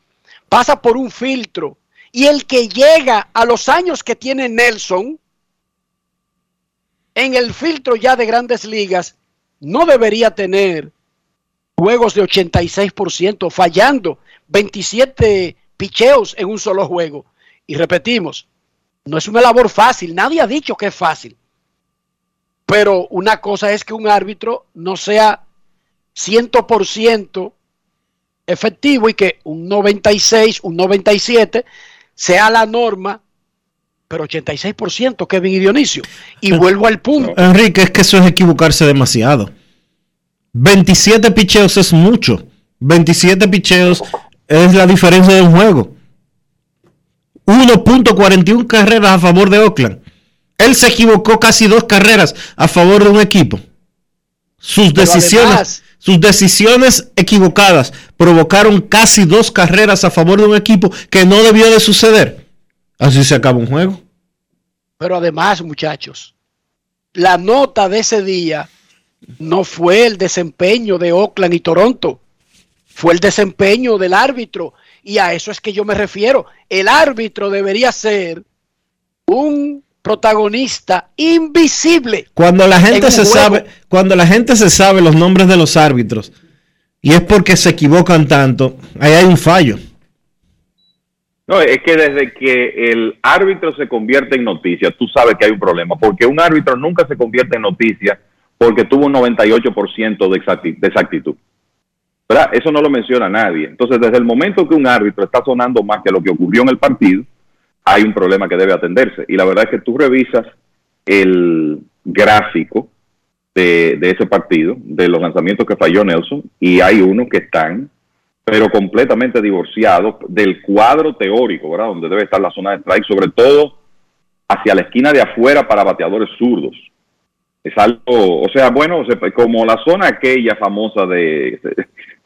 pasa por un filtro y el que llega a los años que tiene Nelson en el filtro ya de grandes ligas no debería tener juegos de 86% fallando 27 picheos en un solo juego. Y repetimos, no es una labor fácil, nadie ha dicho que es fácil. Pero una cosa es que un árbitro no sea 100% efectivo y que un 96, un 97 sea la norma, pero 86% Kevin y Dionisio. Y vuelvo al punto. Enrique, es que eso es equivocarse demasiado. 27 picheos es mucho. 27 picheos es la diferencia de un juego. 1.41 carreras a favor de Oakland. Él se equivocó casi dos carreras a favor de un equipo. Sus Pero decisiones, además- sus decisiones equivocadas provocaron casi dos carreras a favor de un equipo que no debió de suceder. Así se acaba un juego. Pero además, muchachos, la nota de ese día no fue el desempeño de Oakland y Toronto, fue el desempeño del árbitro. Y a eso es que yo me refiero. El árbitro debería ser un protagonista invisible. Cuando la en gente se juego. sabe, cuando la gente se sabe los nombres de los árbitros y es porque se equivocan tanto, ahí hay un fallo. No, es que desde que el árbitro se convierte en noticia, tú sabes que hay un problema, porque un árbitro nunca se convierte en noticia porque tuvo un 98% de exacti- de exactitud. ¿Verdad? Eso no lo menciona nadie. Entonces, desde el momento que un árbitro está sonando más que lo que ocurrió en el partido, hay un problema que debe atenderse. Y la verdad es que tú revisas el gráfico de, ese partido, de los lanzamientos que falló Nelson, y hay uno que están pero completamente divorciado del cuadro teórico, ¿verdad? Donde debe estar la zona de strike, sobre todo hacia la esquina de afuera para bateadores zurdos. Es algo, o sea, bueno, como la zona aquella famosa de,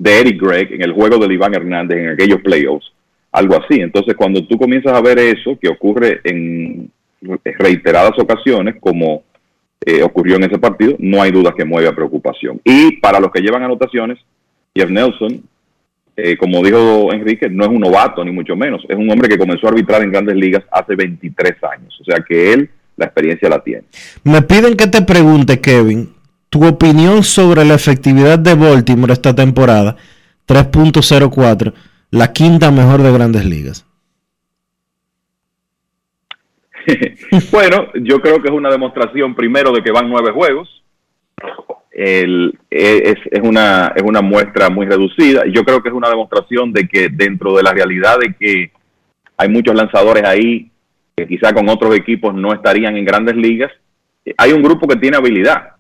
de Eric Gregg en el juego de Iván Hernández en aquellos playoffs, algo así. Entonces, cuando tú comienzas a ver eso, que ocurre en reiteradas ocasiones, como eh, ocurrió en ese partido, no hay duda que mueve a preocupación. Y para los que llevan anotaciones, Jeff Nelson, eh, como dijo Enrique, no es un novato, ni mucho menos. Es un hombre que comenzó a arbitrar en grandes ligas hace 23 años. O sea que él la experiencia la tiene. Me piden que te pregunte, Kevin, tu opinión sobre la efectividad de Baltimore esta temporada, 3.04, la quinta mejor de grandes ligas. [LAUGHS] bueno, yo creo que es una demostración primero de que van nueve juegos. El- es, es una, es una muestra muy reducida. Yo creo que es una demostración de que dentro de la realidad de que hay muchos lanzadores ahí que quizá con otros equipos no estarían en grandes ligas, eh, hay un grupo que tiene habilidad.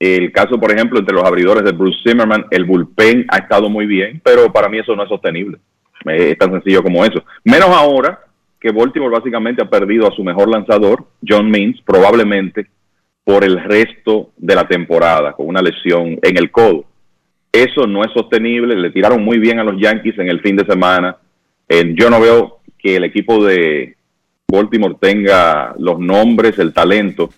El caso, por ejemplo, entre los abridores de Bruce Zimmerman, el bullpen ha estado muy bien, pero para mí eso no es sostenible. Eh, es tan sencillo como eso. Menos ahora que Baltimore básicamente ha perdido a su mejor lanzador, John Means, probablemente por el resto de la temporada, con una lesión en el codo. Eso no es sostenible. Le tiraron muy bien a los Yankees en el fin de semana. Eh, yo no veo que el equipo de Baltimore tenga los nombres, el talento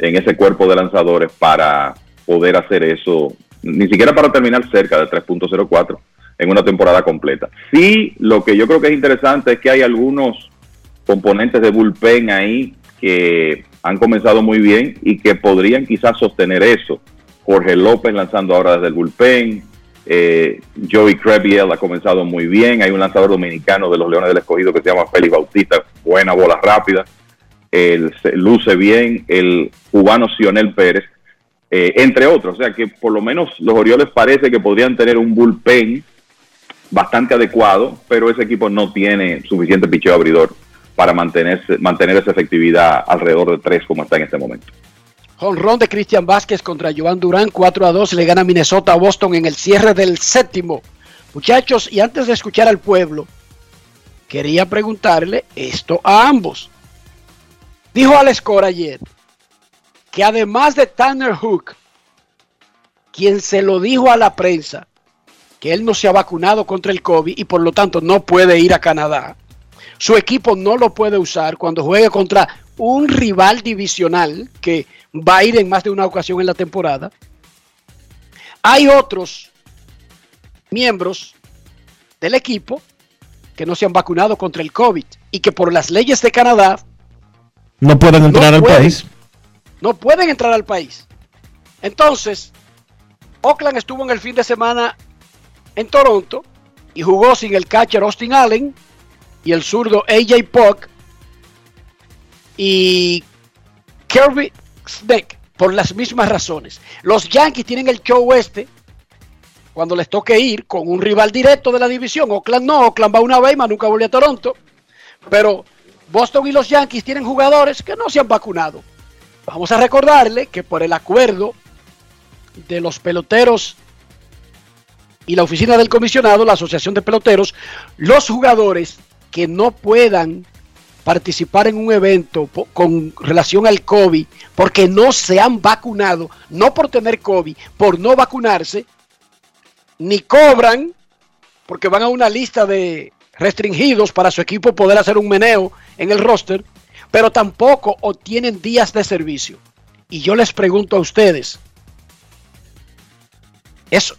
en ese cuerpo de lanzadores para poder hacer eso, ni siquiera para terminar cerca de 3.04 en una temporada completa. Sí, lo que yo creo que es interesante es que hay algunos componentes de bullpen ahí que han comenzado muy bien y que podrían quizás sostener eso. Jorge López lanzando ahora desde el bullpen, eh, Joey Crebiel ha comenzado muy bien, hay un lanzador dominicano de los Leones del Escogido que se llama Félix Bautista, buena bola rápida, se luce bien, el cubano Sionel Pérez, eh, entre otros, o sea que por lo menos los Orioles parece que podrían tener un bullpen bastante adecuado, pero ese equipo no tiene suficiente picheo abridor para mantenerse, mantener esa efectividad alrededor de tres como está en este momento. Jonrón de Cristian Vázquez contra Joan Durán, 4 a 2, le gana Minnesota a Boston en el cierre del séptimo. Muchachos, y antes de escuchar al pueblo, quería preguntarle esto a ambos. Dijo Alex Cora ayer que además de Tanner Hook, quien se lo dijo a la prensa, que él no se ha vacunado contra el COVID y por lo tanto no puede ir a Canadá, su equipo no lo puede usar cuando juegue contra un rival divisional que va a ir en más de una ocasión en la temporada. Hay otros miembros del equipo que no se han vacunado contra el COVID y que por las leyes de Canadá No pueden entrar al pueden. país. no pueden entrar al país. Entonces, Oakland estuvo en el fin de semana en Toronto y jugó sin el catcher Austin Allen y el zurdo AJ Puck y Kirby Snake por las mismas razones. Los Yankees tienen el show este cuando les toque ir con un rival directo de la división. Oakland no, Oakland va una vez, más nunca vuelve a Toronto. Pero Boston y los Yankees tienen jugadores que no se han vacunado. Vamos a recordarle que por el acuerdo de los peloteros y la oficina del comisionado, la Asociación de Peloteros, los jugadores que no puedan participar en un evento con relación al COVID porque no se han vacunado, no por tener COVID, por no vacunarse, ni cobran porque van a una lista de restringidos para su equipo poder hacer un meneo en el roster, pero tampoco obtienen días de servicio. Y yo les pregunto a ustedes, ¿es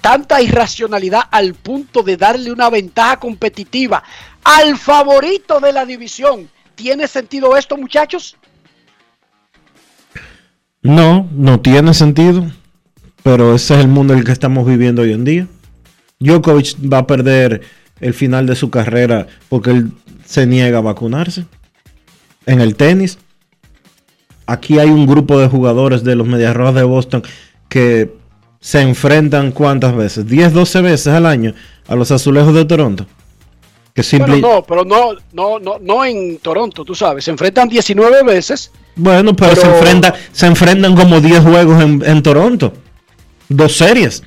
tanta irracionalidad al punto de darle una ventaja competitiva al favorito de la división? ¿Tiene sentido esto, muchachos? No, no tiene sentido. Pero ese es el mundo en el que estamos viviendo hoy en día. Djokovic va a perder el final de su carrera porque él se niega a vacunarse. En el tenis, aquí hay un grupo de jugadores de los Medias Rojas de Boston que se enfrentan cuántas veces, 10, 12 veces al año a los azulejos de Toronto. Que simple... Bueno, no, pero no, no, no, no en Toronto, tú sabes. Se enfrentan 19 veces. Bueno, pero, se, Pero- enfrentan, se enfrentan como 10 juegos en, en Toronto. Dos series.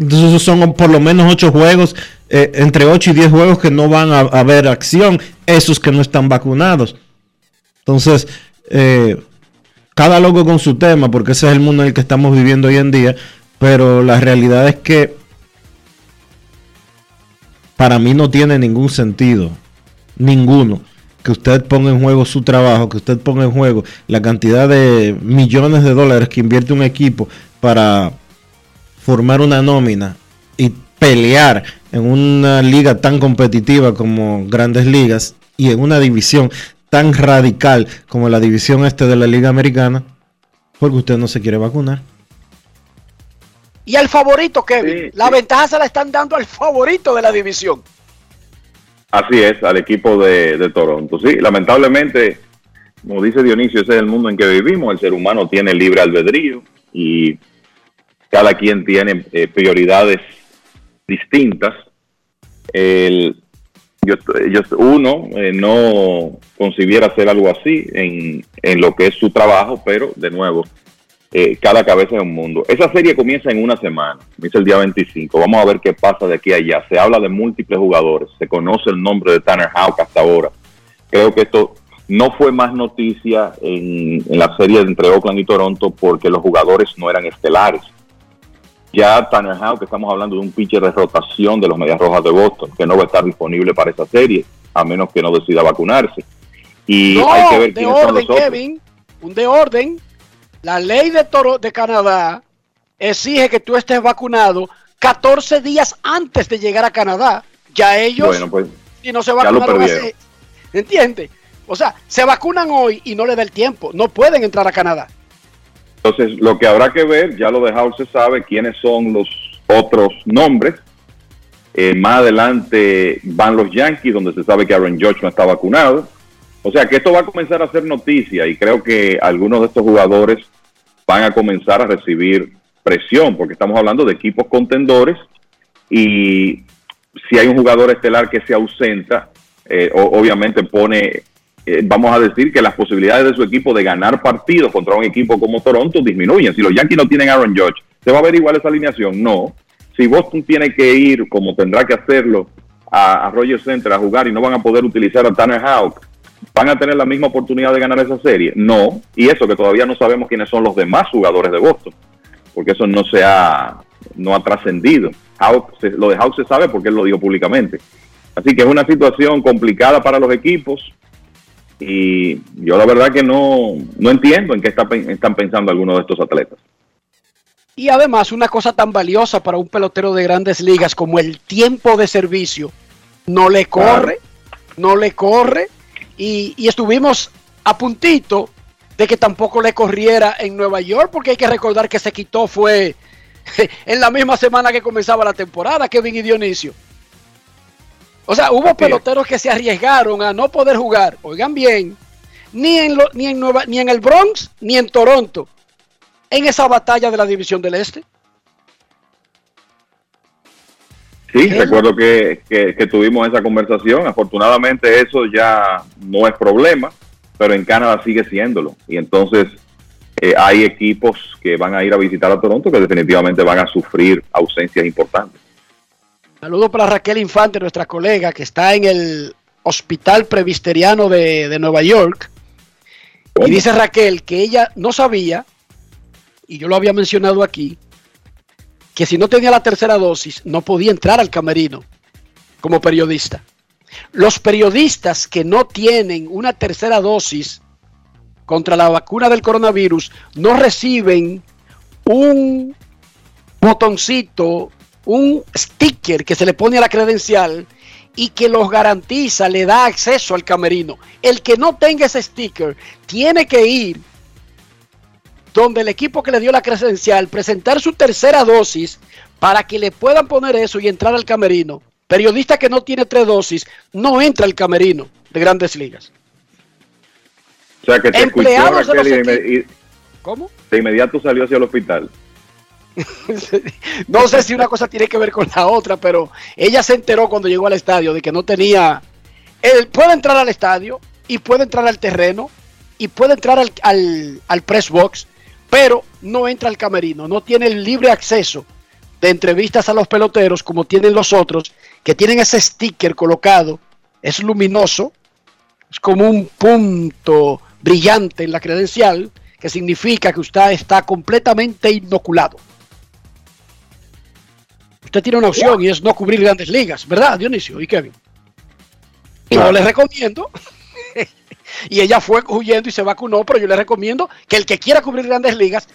Entonces son por lo menos 8 juegos, eh, entre 8 y 10 juegos que no van a, ver acción, esos que no están vacunados. Entonces, eh, cada loco con su tema, porque ese es el mundo en el que estamos viviendo hoy en día, pero la realidad es que para mí no tiene ningún sentido, ninguno, que usted ponga en juego su trabajo, que usted ponga en juego la cantidad de millones de dólares que invierte un equipo para formar una nómina y pelear en una liga tan competitiva como Grandes Ligas y en una división tan radical como la división este de la Liga Americana, porque usted no se quiere vacunar. Y al favorito, Kevin. la ventaja se la están dando al favorito de la división. Así es, al equipo de, de Toronto. Sí, lamentablemente, como dice Dionisio, ese es el mundo en que vivimos. El ser humano tiene libre albedrío y cada quien tiene eh, prioridades distintas. El, yo, yo- uno eh, no concibiera hacer algo así en, en lo que es su trabajo, pero de nuevo, eh, cada cabeza es un mundo. Esa serie comienza en una semana, comienza el día 25. Vamos a ver qué pasa de aquí a allá. Se habla de múltiples jugadores, se conoce el nombre de Tanner Houck hasta ahora. Creo que esto no fue más noticia en la serie entre Oakland y Toronto porque los jugadores no eran estelares. Ya Tanner Houck, estamos hablando de un pitcher de rotación de los Medias Rojas de Boston, que no va a estar disponible para esa serie, a menos que no decida vacunarse. Y no, hay que ver de quiénes son orden, los otros. Kevin. Un de orden. La ley de, Toro, de Canadá exige que tú estés vacunado 14 días antes de llegar a Canadá. Ya ellos, Bueno, pues si no se ya lo vacunaron perdieron. hace- ¿Entiendes? O sea, se vacunan hoy y no le da el tiempo. No pueden entrar a Canadá. Entonces, lo que habrá que ver, ya lo de House se sabe quiénes son los otros nombres. Eh, más adelante van los Yankees, donde se sabe que Aaron Judge no está vacunado. O sea que esto va a comenzar a ser noticia y creo que algunos de estos jugadores van a comenzar a recibir presión, porque estamos hablando de equipos contendores y si hay un jugador estelar que se ausenta, eh, obviamente pone, eh, vamos a decir que las posibilidades de su equipo de ganar partidos contra un equipo como Toronto disminuyen. Si los Yankees no tienen Aaron Judge, ¿se va a ver igual esa alineación? No. Si Boston tiene que ir, como tendrá que hacerlo, a, a Rogers Center a jugar y no van a poder utilizar a Tanner Houck, ¿van a tener la misma oportunidad de ganar esa serie? No. Y eso que todavía no sabemos quiénes son los demás jugadores de Boston, porque eso no se ha, no ha trascendido. Lo de Houck se sabe porque él lo dijo públicamente. Así que es una situación complicada para los equipos y yo la verdad que no, no entiendo en qué está están pensando algunos de estos atletas. Y además, una cosa tan valiosa para un pelotero de grandes ligas como el tiempo de servicio, no le corre, no le corre. Y, y estuvimos a puntito de que tampoco le corriera en Nueva York, porque hay que recordar que se quitó fue [LAUGHS] en la misma semana que comenzaba la temporada, Kevin y Dionisio. O sea, hubo peloteros que se arriesgaron a no poder jugar, oigan bien, ni en, lo- ni en, Nueva, ni en el Bronx ni en Toronto, en esa batalla de la División del Este. Sí, recuerdo que, que- que tuvimos esa conversación. Afortunadamente eso ya no es problema, pero en Canadá sigue siéndolo. Y entonces eh, hay equipos que van a ir a visitar a Toronto que definitivamente van a sufrir ausencias importantes. Saludos para Raquel Infante, nuestra colega que está en el Hospital Previsteriano de, de Nueva York. Y dice Raquel que ella no sabía, y yo lo había mencionado aquí, que si no tenía la tercera dosis no podía entrar al camerino como periodista. Los periodistas que no tienen una tercera dosis contra la vacuna del coronavirus no reciben un botoncito, un sticker que se le pone a la credencial y que los garantiza, le da acceso al camerino. El que no tenga ese sticker tiene que ir donde el equipo que le dio la credencial presentar su tercera dosis para que le puedan poner eso y entrar al camerino. Periodista que no tiene tres dosis no entra al camerino de grandes ligas. O sea que te Empleados de los y ¿Cómo? de inmediato salió hacia el hospital. [LAUGHS] No sé si una cosa tiene que ver con la otra, pero ella se enteró cuando llegó al estadio de que no tenía... Él puede entrar al estadio y puede entrar al terreno y puede entrar al, al, al press box, pero no entra al camerino, no tiene el libre acceso de entrevistas a los peloteros como tienen los otros, que tienen ese sticker colocado, es luminoso, es como un punto brillante en la credencial, que significa que usted está completamente inoculado. Usted tiene una opción y es no cubrir grandes ligas, ¿verdad, Dionisio y Kevin? Yo les recomiendo, y ella fue huyendo y se vacunó, pero yo le recomiendo que el que quiera cubrir grandes ligas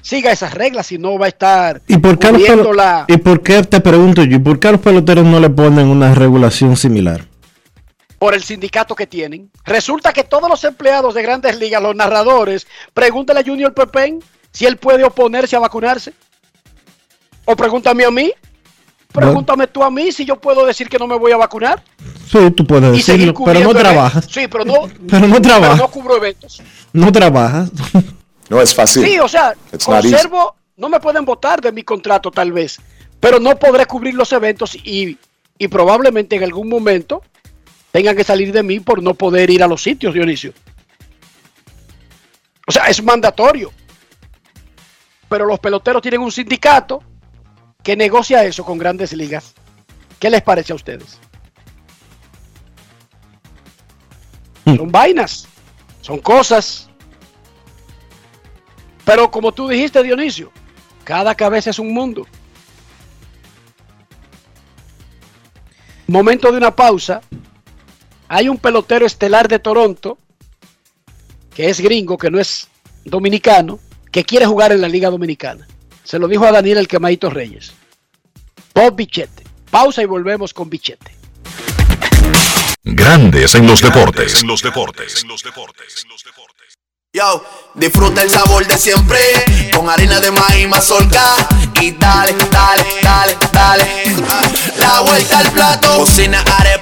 siga esas reglas, si no va a estar ¿Y por, qué los la- ¿Y por qué te pregunto yo? ¿y ¿Por qué a los peloteros no le ponen una regulación similar? por el sindicato que tienen. Resulta que todos los empleados de grandes ligas, los narradores, pregúntale a Junior Pepén si él puede oponerse a vacunarse. O pregúntame a mí. Pregúntame tú a mí si yo puedo decir que no me voy a vacunar. Sí, tú puedes decirlo, pero no trabajas. eventos. Sí, pero no, Pero no trabajas. no cubro eventos. No trabajas. [LAUGHS] No es fácil. Sí, o sea, It's conservo, no me pueden votar de mi contrato tal vez, pero no podré cubrir los eventos y, y probablemente en algún momento tengan que salir de mí por no poder ir a los sitios, Dionisio. O sea, es mandatorio. Pero los peloteros tienen un sindicato que negocia eso con grandes ligas. ¿Qué les parece a ustedes? Son vainas, son cosas. Pero como tú dijiste, Dionisio, cada cabeza es un mundo. Momento de una pausa. Hay un pelotero estelar de Toronto, que es gringo, que no es dominicano, que quiere jugar en la Liga Dominicana. Se lo dijo a Daniel el Quemadito Reyes. Bob Bichette. Pausa y volvemos con Bichette. Grandes en los deportes. En los deportes. Yo, disfruta el sabor de siempre con harina de maíz mazorca y dale, dale, dale, dale. La vuelta al plato, cocina arepa,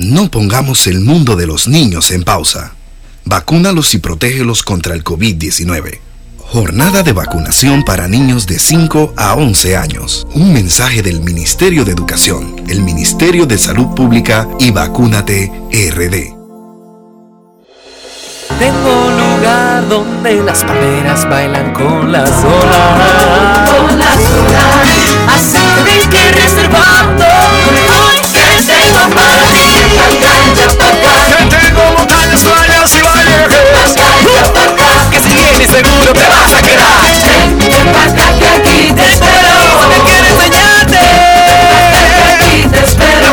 No pongamos el mundo de los niños en pausa. Vacúnalos y protégelos contra el COVID-19. Jornada de vacunación para niños de 5 a 11 años. Un mensaje del Ministerio de Educación, el Ministerio de Salud Pública y Vacúnate RD. Tengo un lugar donde las palmeras bailan con las olas. Con las olas. Así que reservando. Hoy que tengo para playas y acá. Que si vienes seguro te vas a quedar. Ven acá que aquí te espero. Me quiero enseñarte. Aquí te espero.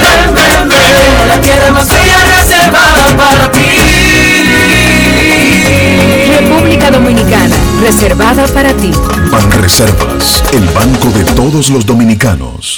Ven, ven, ven. La tierra más bella reservada para ti. República Dominicana, reservada para ti. Banreservas, el banco de todos los dominicanos.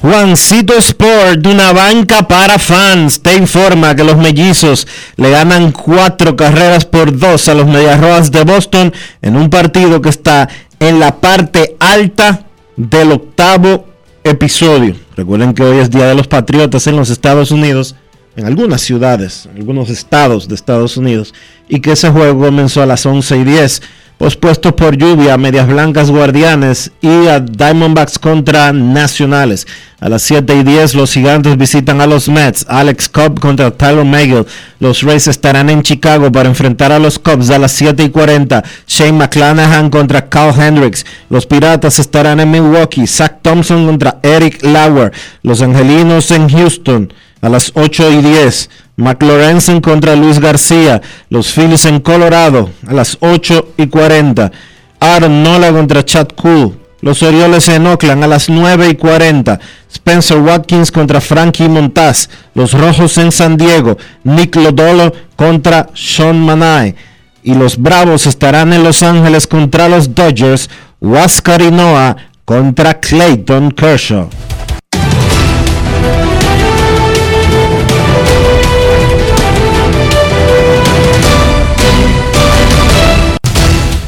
Juancito Sport, de una banca para fans, te informa que los mellizos le ganan cuatro carreras por dos a los Medias Rojas de Boston en un partido que está en la parte alta del octavo episodio. Recuerden que hoy es Día de los Patriotas en los Estados Unidos, en algunas ciudades, en algunos estados de Estados Unidos, y que ese juego comenzó a las 11 y 10 pospuestos por lluvia, Medias Blancas Guardianes y a Diamondbacks contra Nacionales. A las 7 y 10 los gigantes visitan a los Mets, Alex Cobb contra Tyler Megill. Los Rays estarán en Chicago para enfrentar a los Cubs a las 7 y 40. Shane McClanahan contra Carl Hendricks. Los Piratas estarán en Milwaukee, Zach Thompson contra Eric Lauer. Los Angelinos en Houston a las 8 y 10. McLaurensen contra Luis García. Los Phillies en Colorado a las 8 y 40. Aaron Nola contra Chad Cool. Los Orioles en Oakland a las 9 y 40. Spencer Watkins contra Frankie Montaz. Los Rojos en San Diego. Nick Lodolo contra Sean Manai. Y los Bravos estarán en Los Ángeles contra los Dodgers. Huáscar Noah contra Clayton Kershaw.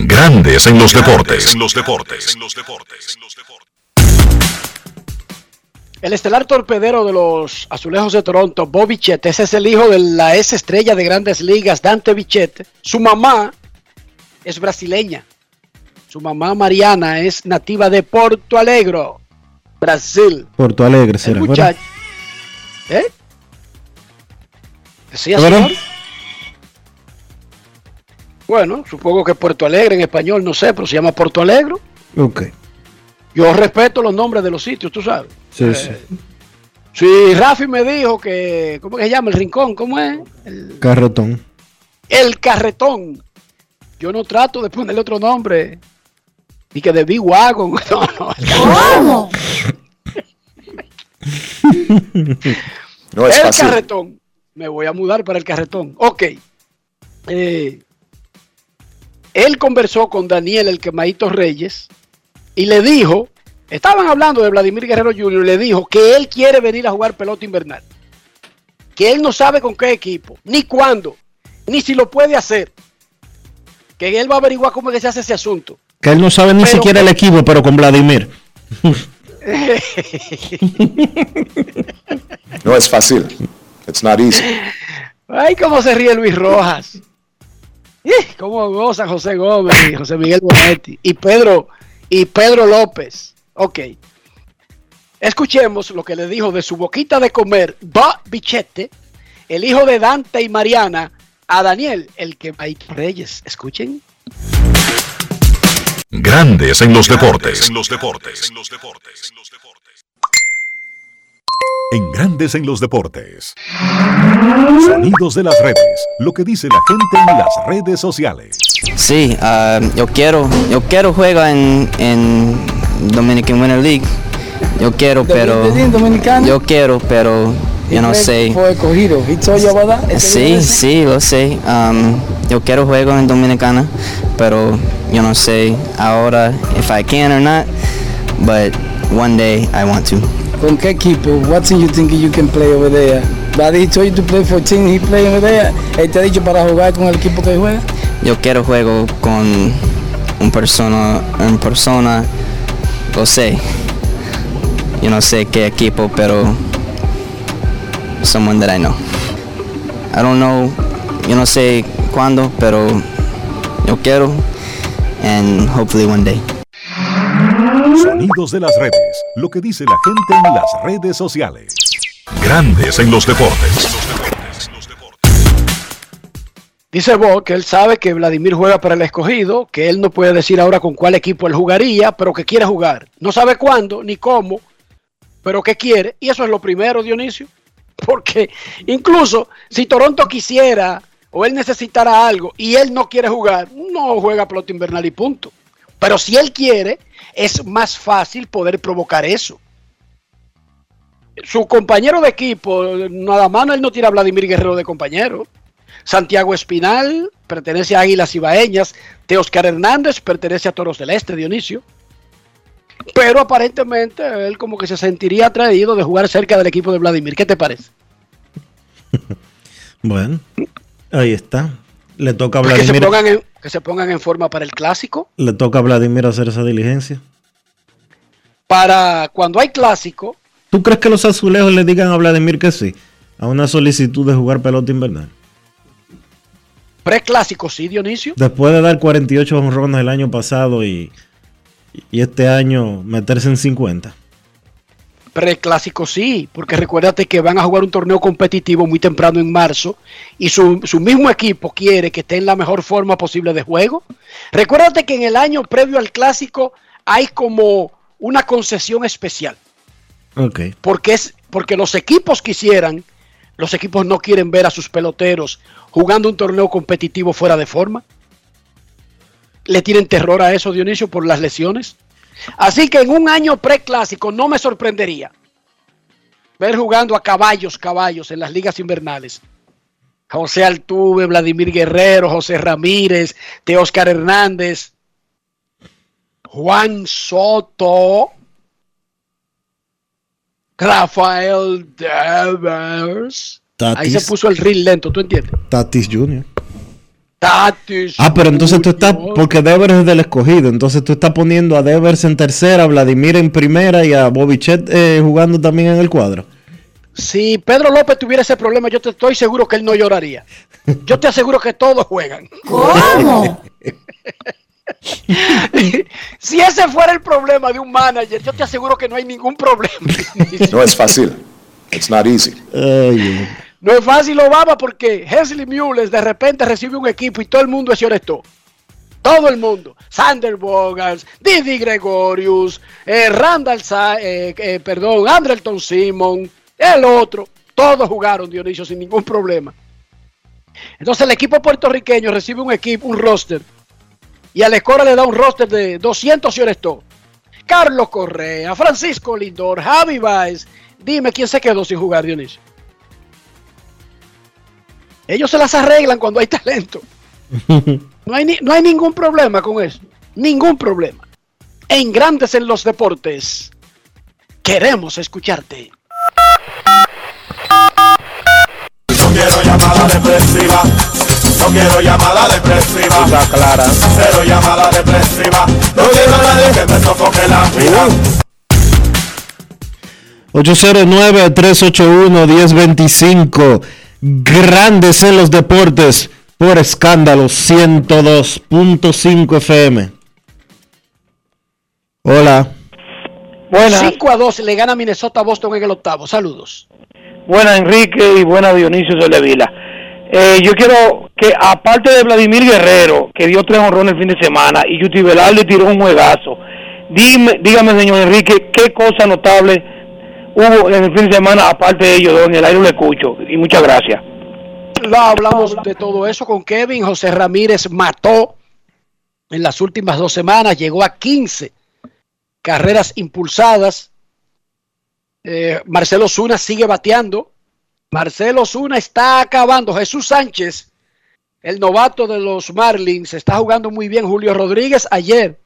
Grandes en los deportes. En los deportes. El estelar torpedero de los Azulejos de Toronto, Bobby Bichette, ese es el hijo de la ex estrella de grandes ligas, Dante Bichette. Su mamá es brasileña. Su mamá Mariana es nativa de Porto Alegre, Brasil. Porto Alegre, será. ¿Eh? ¿Sí, señor? Bueno, supongo que Puerto Alegre en español, no sé, pero se llama Puerto Alegre. Ok. Yo respeto los nombres de los sitios, tú sabes. Sí, eh, sí. Sí, Rafi me dijo que, ¿cómo que se llama? El rincón, ¿cómo es? El carretón. El carretón. Yo no trato de ponerle otro nombre. Y que de Big Wagon. [LAUGHS] No, no. ¿Cómo? No es el fácil. carretón. Me voy a mudar para el carretón. Ok. Eh, él conversó con Daniel el Quemadito Reyes y le dijo, estaban hablando de Vladimir Guerrero Jr., le dijo que él quiere venir a jugar pelota invernal. Que él no sabe con qué equipo, ni cuándo, ni si lo puede hacer. Que él va a averiguar cómo es que se hace ese asunto. Que él no sabe ni Pero- siquiera el equipo, pero con Vladimir. [LAUGHS] No es fácil. It's not easy. Ay, cómo se ríe Luis Rojas. ¡Ih! Cómo goza José Gómez y José Miguel Bonetti. Y Pedro, y Pedro López. Ok. Escuchemos lo que le dijo de su boquita de comer, Ba Bichette, el hijo de Dante y Mariana, a Daniel, el que Reyes. Escuchen. Grandes en los deportes. En los deportes. En Grandes en los deportes. Sonidos de las redes. Lo que dice la gente en las redes sociales. Sí, ah, yo quiero, yo quiero jugar en, en Dominican Winter League. Yo quiero, pero yo quiero, pero yo no sé. Fue escogido. He told you about that? Sí, sí, lo sé. Um, yo quiero jugar en Dominicana, pero yo no sé ahora if I can or not. But one day I want to. ¿Con qué equipo? What team you think you can play over there? Ha dicho para jugar con el equipo que juega. Yo quiero juego con un persona, en persona, lo sé. Yo no sé qué equipo, pero someone that I know. I don't know yo no sé cuándo, pero yo quiero. And hopefully one day. Sonidos de las redes. Lo que dice la gente en las redes sociales. Grandes en los deportes. Dice Bo que él sabe que Vladimir juega para el escogido, que él no puede decir ahora con cuál equipo él jugaría, pero que quiere jugar. No sabe cuándo ni cómo, pero que quiere. Y eso es lo primero, Dionisio. [LAUGHS] Porque incluso si Toronto quisiera o él necesitara algo y él no quiere jugar, no juega pelota invernal y punto. Pero si él quiere, es más fácil poder provocar eso. Su compañero de equipo, nada más él no tiene a Vladimir Guerrero de compañero. Santiago Espinal pertenece a Águilas Ibaeñas. Teoscar Hernández pertenece a Toros del Este, Dionisio. Pero aparentemente él como que se sentiría atraído de jugar cerca del equipo de Vladimir. ¿Qué te parece? [LAUGHS] Bueno, ahí está. Le toca a Pues que, se Vladimir. pongan en, que se pongan en forma para el clásico. Le toca a Vladimir hacer esa diligencia. Para cuando hay clásico, ¿Tú crees que los azulejos le digan a Vladimir que sí? A una solicitud de jugar pelota invernal. preclásico, sí, Dionisio. Después de dar 48 honrones el año pasado y, y este año meterse en 50. Preclásico sí, porque recuérdate que van a jugar un torneo competitivo muy temprano en marzo y su, su mismo equipo quiere que esté en la mejor forma posible de juego. Recuérdate que en el año previo al clásico hay como una concesión especial, Ok. porque es porque los equipos quisieran, los equipos no quieren ver a sus peloteros jugando un torneo competitivo fuera de forma. Le tienen terror a eso, Dionisio, por las lesiones. Así que en un año preclásico no me sorprendería ver jugando a caballos, caballos en las ligas invernales. José Altuve, Vladimir Guerrero, José Ramírez, Teóscar Hernández, Juan Soto, Rafael Devers. Ahí se puso el reel lento, ¿tú entiendes? Tatis Jr. Tatis. Ah, pero entonces tú estás, porque Devers es del escogido, entonces tú estás poniendo a Devers en tercera, a Vladimir en primera y a Bobichet eh, jugando también en el cuadro. Si Pedro López tuviera ese problema, yo te estoy seguro que él no lloraría. Yo te aseguro que todos juegan. ¿Cómo? [LAUGHS] si ese fuera el problema de un manager, yo te aseguro que no hay ningún problema. No es fácil. It's not easy. No es fácil, Obama, porque Hesley Mules de repente recibe un equipo y todo el mundo es Lloretó. Todo el mundo. Sander Bogans, Didi Gregorius, eh, Randall, Sa- eh, eh, perdón, Andrelton Simon, el otro. Todos jugaron, Dionisio, sin ningún problema. Entonces el equipo puertorriqueño recibe un equipo, un roster. Y a la Escora le da un roster de 200 Lloretó. Carlos Correa, Francisco Lindor, Javi Baez. Dime quién se quedó sin jugar, Dionisio. Ellos se las arreglan cuando hay talento. [LAUGHS] No hay, ni- no hay ningún problema con eso. Ningún problema. En Grandes en los Deportes. Queremos escucharte. No quiero llamada depresiva. No quiero llamada depresiva. Está clara. Cero llamada depresiva. No quiero a nadie que me sofoque la vida. 809-381-1025. Grandes en los deportes por escándalo 102.5 FM. Hola. Buenas. 5 a 2 le gana Minnesota a Boston en el octavo. Saludos. Buena Enrique y buena Dionisio Soldevila. Eh, yo quiero que aparte de Vladimir Guerrero, que dio tres honrones el fin de semana, y Yuti Velarde tiró un juegazo, dime, dígame señor Enrique, qué cosa notable hubo en el fin de semana aparte de ellos en el aire lo escucho, y muchas gracias. Ya hablamos de todo eso con Kevin. José Ramírez mató en las últimas dos semanas, llegó a 15 carreras impulsadas. Eh, Marcelo Zuna sigue bateando. Marcelo Zuna está acabando. Jesús Sánchez, el novato de los Marlins, está jugando muy bien. Julio Rodríguez ayer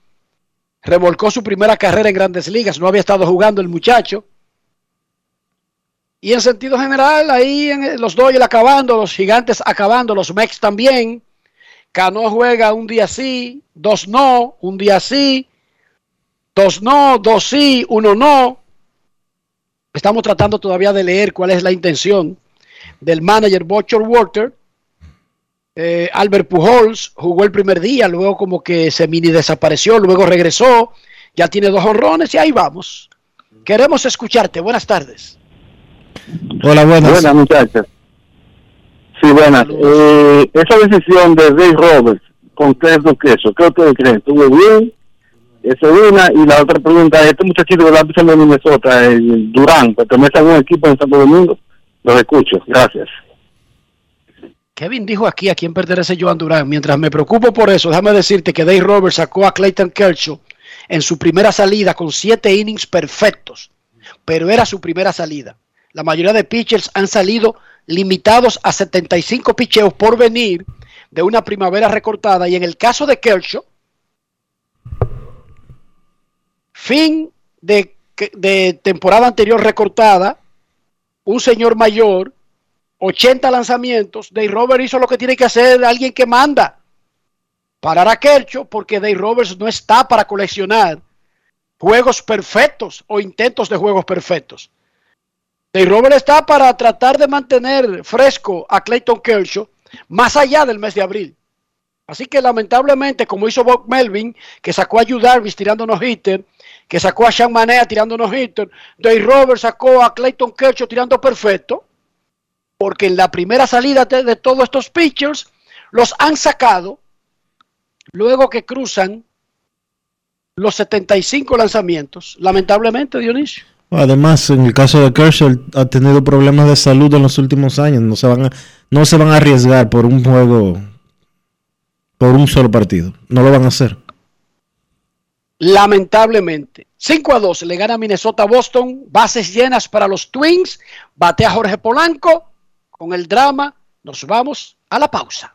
remolcó su primera carrera en grandes ligas. No había estado jugando el muchacho. Y en sentido general, ahí en los Dodgers acabando, los Gigantes acabando, los Mex también. Cano juega un día sí, dos no, un día sí, dos no, dos sí, uno no. Estamos tratando todavía de leer cuál es la intención del manager Butcher Walter. Eh, Albert Pujols jugó el primer día, luego como que se mini desapareció, luego regresó, ya tiene dos honrones y ahí vamos. Queremos escucharte. Buenas tardes. Hola, buenas. Buenas, muchachas. Sí, buenas. Eh, esa decisión de Ray Roberts con tres dos quesos, ¿qué ustedes creen? ¿Estuvo bien? Esa es una. Y la otra pregunta, este muchachito que va empezando en Minnesota, el Durán, pertenece a un equipo en Santo Domingo. Los escucho. Gracias. Kevin dijo aquí a quién pertenece Joan Durán. Mientras me preocupo por eso, déjame decirte que Dave Roberts sacó a Clayton Kershaw en su primera salida con siete innings perfectos, pero era su primera salida. La mayoría de pitchers han salido limitados a 75 picheos por venir de una primavera recortada y en el caso de Kershaw, fin de, temporada anterior recortada, un señor mayor, 80 lanzamientos, Dave Roberts hizo lo que tiene que hacer alguien que manda. Parar a Kershaw porque Dave Roberts no está para coleccionar juegos perfectos o intentos de juegos perfectos. Dave Roberts está para tratar de mantener fresco a Clayton Kershaw más allá del mes de abril. Así que lamentablemente, como hizo Bob Melvin, que sacó a Yu Darvish tirando unos hitters, que sacó a Sean Manea tirando unos hitters, Dave Roberts sacó a Clayton Kershaw tirando perfecto, porque en la primera salida de, de todos estos pitchers los han sacado luego que cruzan los 75 lanzamientos. Lamentablemente, Dionisio. Además, en el caso de Kershaw, ha tenido problemas de salud en los últimos años. No se van a, no se van a arriesgar por un juego, por un solo partido. No lo van a hacer. Lamentablemente. 5 a 2 le gana Minnesota a Boston. Bases llenas para los Twins. Batea Jorge Polanco. Con el drama, nos vamos a la pausa.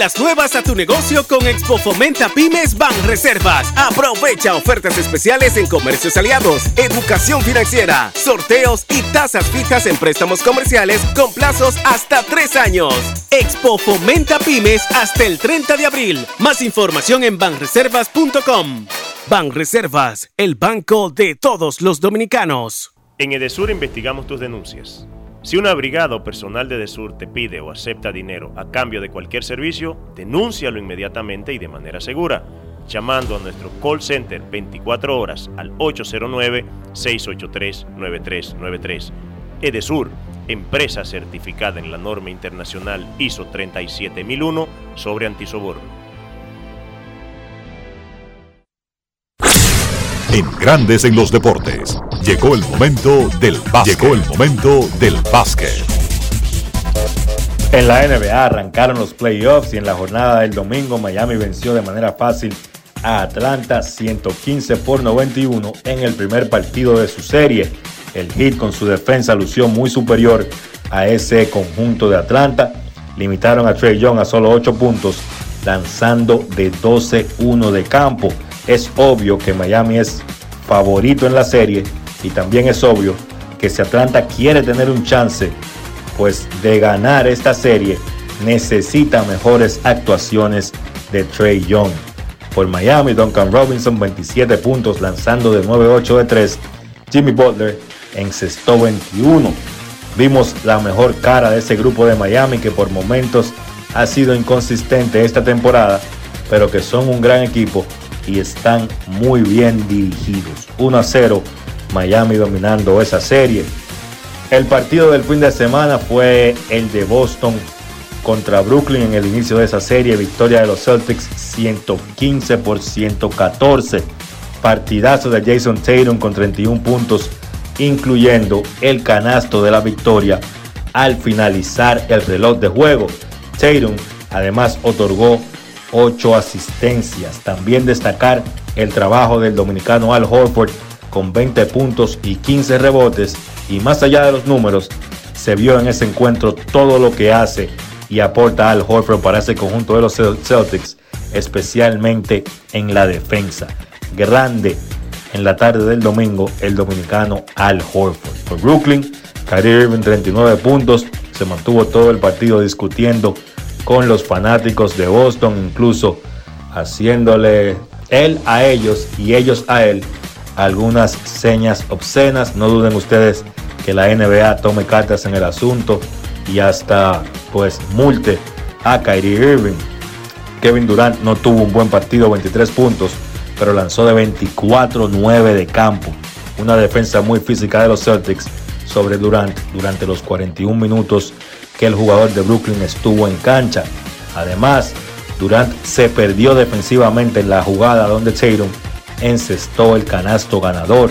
Pilas nuevas a tu negocio con Expo Fomenta Pymes Ban Reservas. Aprovecha ofertas especiales en comercios aliados, educación financiera, sorteos y tasas fijas en préstamos comerciales con plazos hasta tres años. Expo Fomenta Pymes hasta el 30 de abril. Más información en banreservas.com. Banreservas, el banco de todos los dominicanos. En Edesur investigamos tus denuncias. Si una brigada o personal de Edesur te pide o acepta dinero a cambio de cualquier servicio, denúncialo inmediatamente y de manera segura, llamando a nuestro call center 24 horas al 809-683-9393. Edesur, empresa certificada en la norma internacional ISO 37001 sobre antisoborno. En Grandes en los deportes. Llegó el momento del básquet. Llegó el momento del básquet. En la NBA arrancaron los playoffs y en la jornada del domingo Miami venció de manera fácil a Atlanta 115 por 91 en el primer partido de su serie. El Heat con su defensa lució muy superior a ese conjunto de Atlanta. Limitaron a Trey Young a solo 8 puntos, lanzando de 12-1 de campo. Es obvio que Miami es favorito en la serie y también es obvio que si Atlanta quiere tener un chance pues de ganar esta serie necesita mejores actuaciones de Trey Young. Por Miami, Duncan Robinson 27 puntos lanzando de 9-8 de 3. Jimmy Butler encestó 21. Vimos la mejor cara de ese grupo de Miami que por momentos ha sido inconsistente esta temporada, pero que son un gran equipo y están muy bien dirigidos. 1 a 0, Miami dominando esa serie. El partido del fin de semana fue el de Boston contra Brooklyn en el inicio de esa serie. Victoria de los Celtics 115 por 114. Partidazo de Jason Tatum con 31 puntos, incluyendo el canasto de la victoria al finalizar el reloj de juego. Tatum además otorgó 8 asistencias. También destacar el trabajo del dominicano Al Horford con 20 puntos y 15 rebotes. Y más allá de los números, se vio en ese encuentro todo lo que hace y aporta Al Horford para ese conjunto de los Celtics, especialmente en la defensa. Grande en la tarde del domingo el dominicano Al Horford. Por Brooklyn, Kyrie Irving 39 puntos, se mantuvo todo el partido discutiendo con los fanáticos de Boston, incluso haciéndole él a ellos y ellos a él algunas señas obscenas. No duden ustedes que la NBA tome cartas en el asunto y hasta pues multe a Kyrie Irving. Kevin Durant no tuvo un buen partido, 23 puntos, pero lanzó de 24-9 de campo. Una defensa muy física de los Celtics sobre Durant durante los 41 minutos que el jugador de Brooklyn estuvo en cancha. Además, Durant se perdió defensivamente en la jugada donde Tatum encestó el canasto ganador.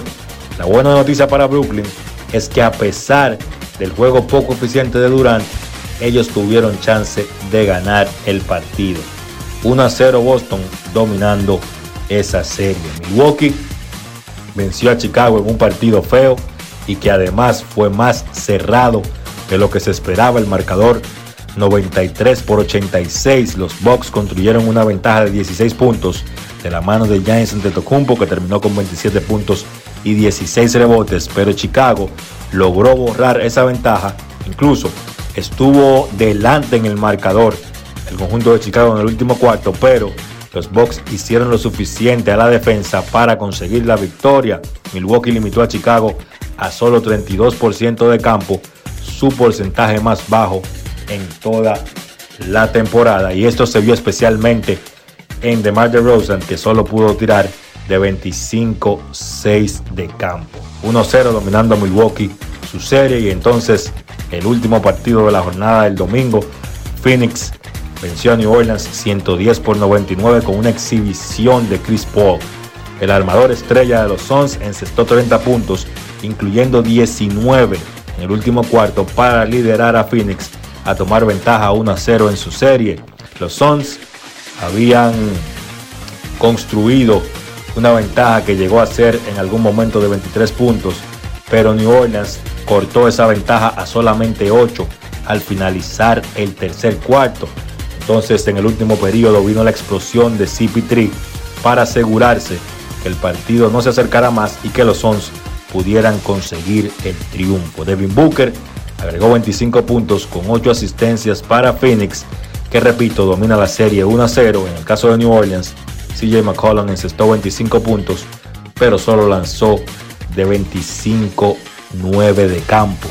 La buena noticia para Brooklyn es que a pesar del juego poco eficiente de Durant, ellos tuvieron chance de ganar el partido. 1 a 0 Boston dominando esa serie. Milwaukee venció a Chicago en un partido feo y que además fue más cerrado de lo que se esperaba el marcador 93 por 86. Los Bucks construyeron una ventaja de 16 puntos de la mano de Giants Antetokounmpo que terminó con 27 puntos y 16 rebotes, pero Chicago logró borrar esa ventaja, incluso estuvo delante en el marcador el conjunto de Chicago en el último cuarto, pero los Bucks hicieron lo suficiente a la defensa para conseguir la victoria. Milwaukee limitó a Chicago a solo 32% de campo, su porcentaje más bajo en toda la temporada. Y esto se vio especialmente en DeMar DeRozan, que solo pudo tirar de 25-6 de campo. 1-0 dominando a Milwaukee su serie y entonces el último partido de la jornada del domingo, Phoenix venció a New Orleans 110 por 99 con una exhibición de Chris Paul. El armador estrella de los Suns encestó 30 puntos, incluyendo 19 en el último cuarto para liderar a Phoenix a tomar ventaja 1 a 0 en su serie. Los Suns habían construido una ventaja que llegó a ser en algún momento de 23 puntos, pero New Orleans cortó esa ventaja a solamente 8 al finalizar el tercer cuarto. Entonces en el último periodo vino la explosión de CP3 para asegurarse que el partido no se acercara más y que los Suns pudieran conseguir el triunfo. Devin Booker agregó 25 puntos con 8 asistencias para Phoenix, que repito, domina la serie 1 a 0. En el caso de New Orleans, CJ McCollum encestó 25 puntos, pero solo lanzó de 25-9 de campo.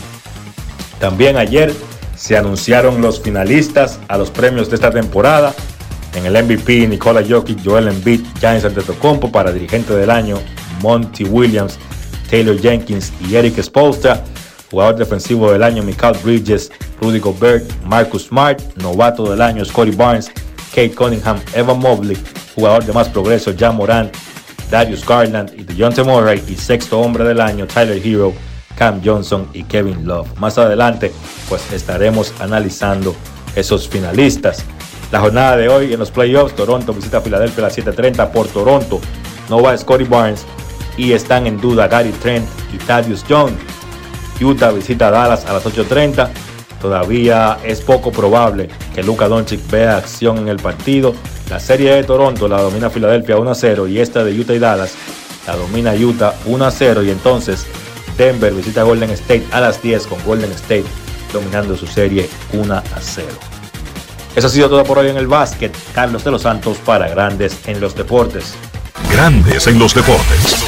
También ayer se anunciaron los finalistas a los premios de esta temporada. En el MVP, Nicola Jokic, Joel Embiid, Giants Antetokounmpo para dirigente del año, Monty Williams, Taylor Jenkins y Eric Spolstra. Jugador defensivo del año, Michael Bridges, Rudy Gobert, Marcus Smart. Novato del año, Scotty Barnes, Kate Cunningham, Evan Mobley. Jugador de más progreso, Jan Morant, Darius Garland y DeJounte Murray. Y sexto hombre del año, Tyler Hero, Cam Johnson y Kevin Love. Más adelante, pues estaremos analizando esos finalistas. La jornada de hoy en los playoffs, Toronto visita Filadelfia a las 7.30 por Toronto. No va Scotty Barnes y están en duda Gary Trent y Thaddeus Jones. Utah visita Dallas a las 8.30. Todavía es poco probable que Luka Doncic vea acción en el partido. La serie de Toronto la domina Filadelfia 1-0 y esta de Utah y Dallas la domina Utah 1-0 y entonces Denver visita Golden State a las 10 con Golden State dominando su serie 1-0. Eso ha sido todo por hoy en el básquet. Carlos de los Santos para Grandes en los Deportes. Grandes en los Deportes.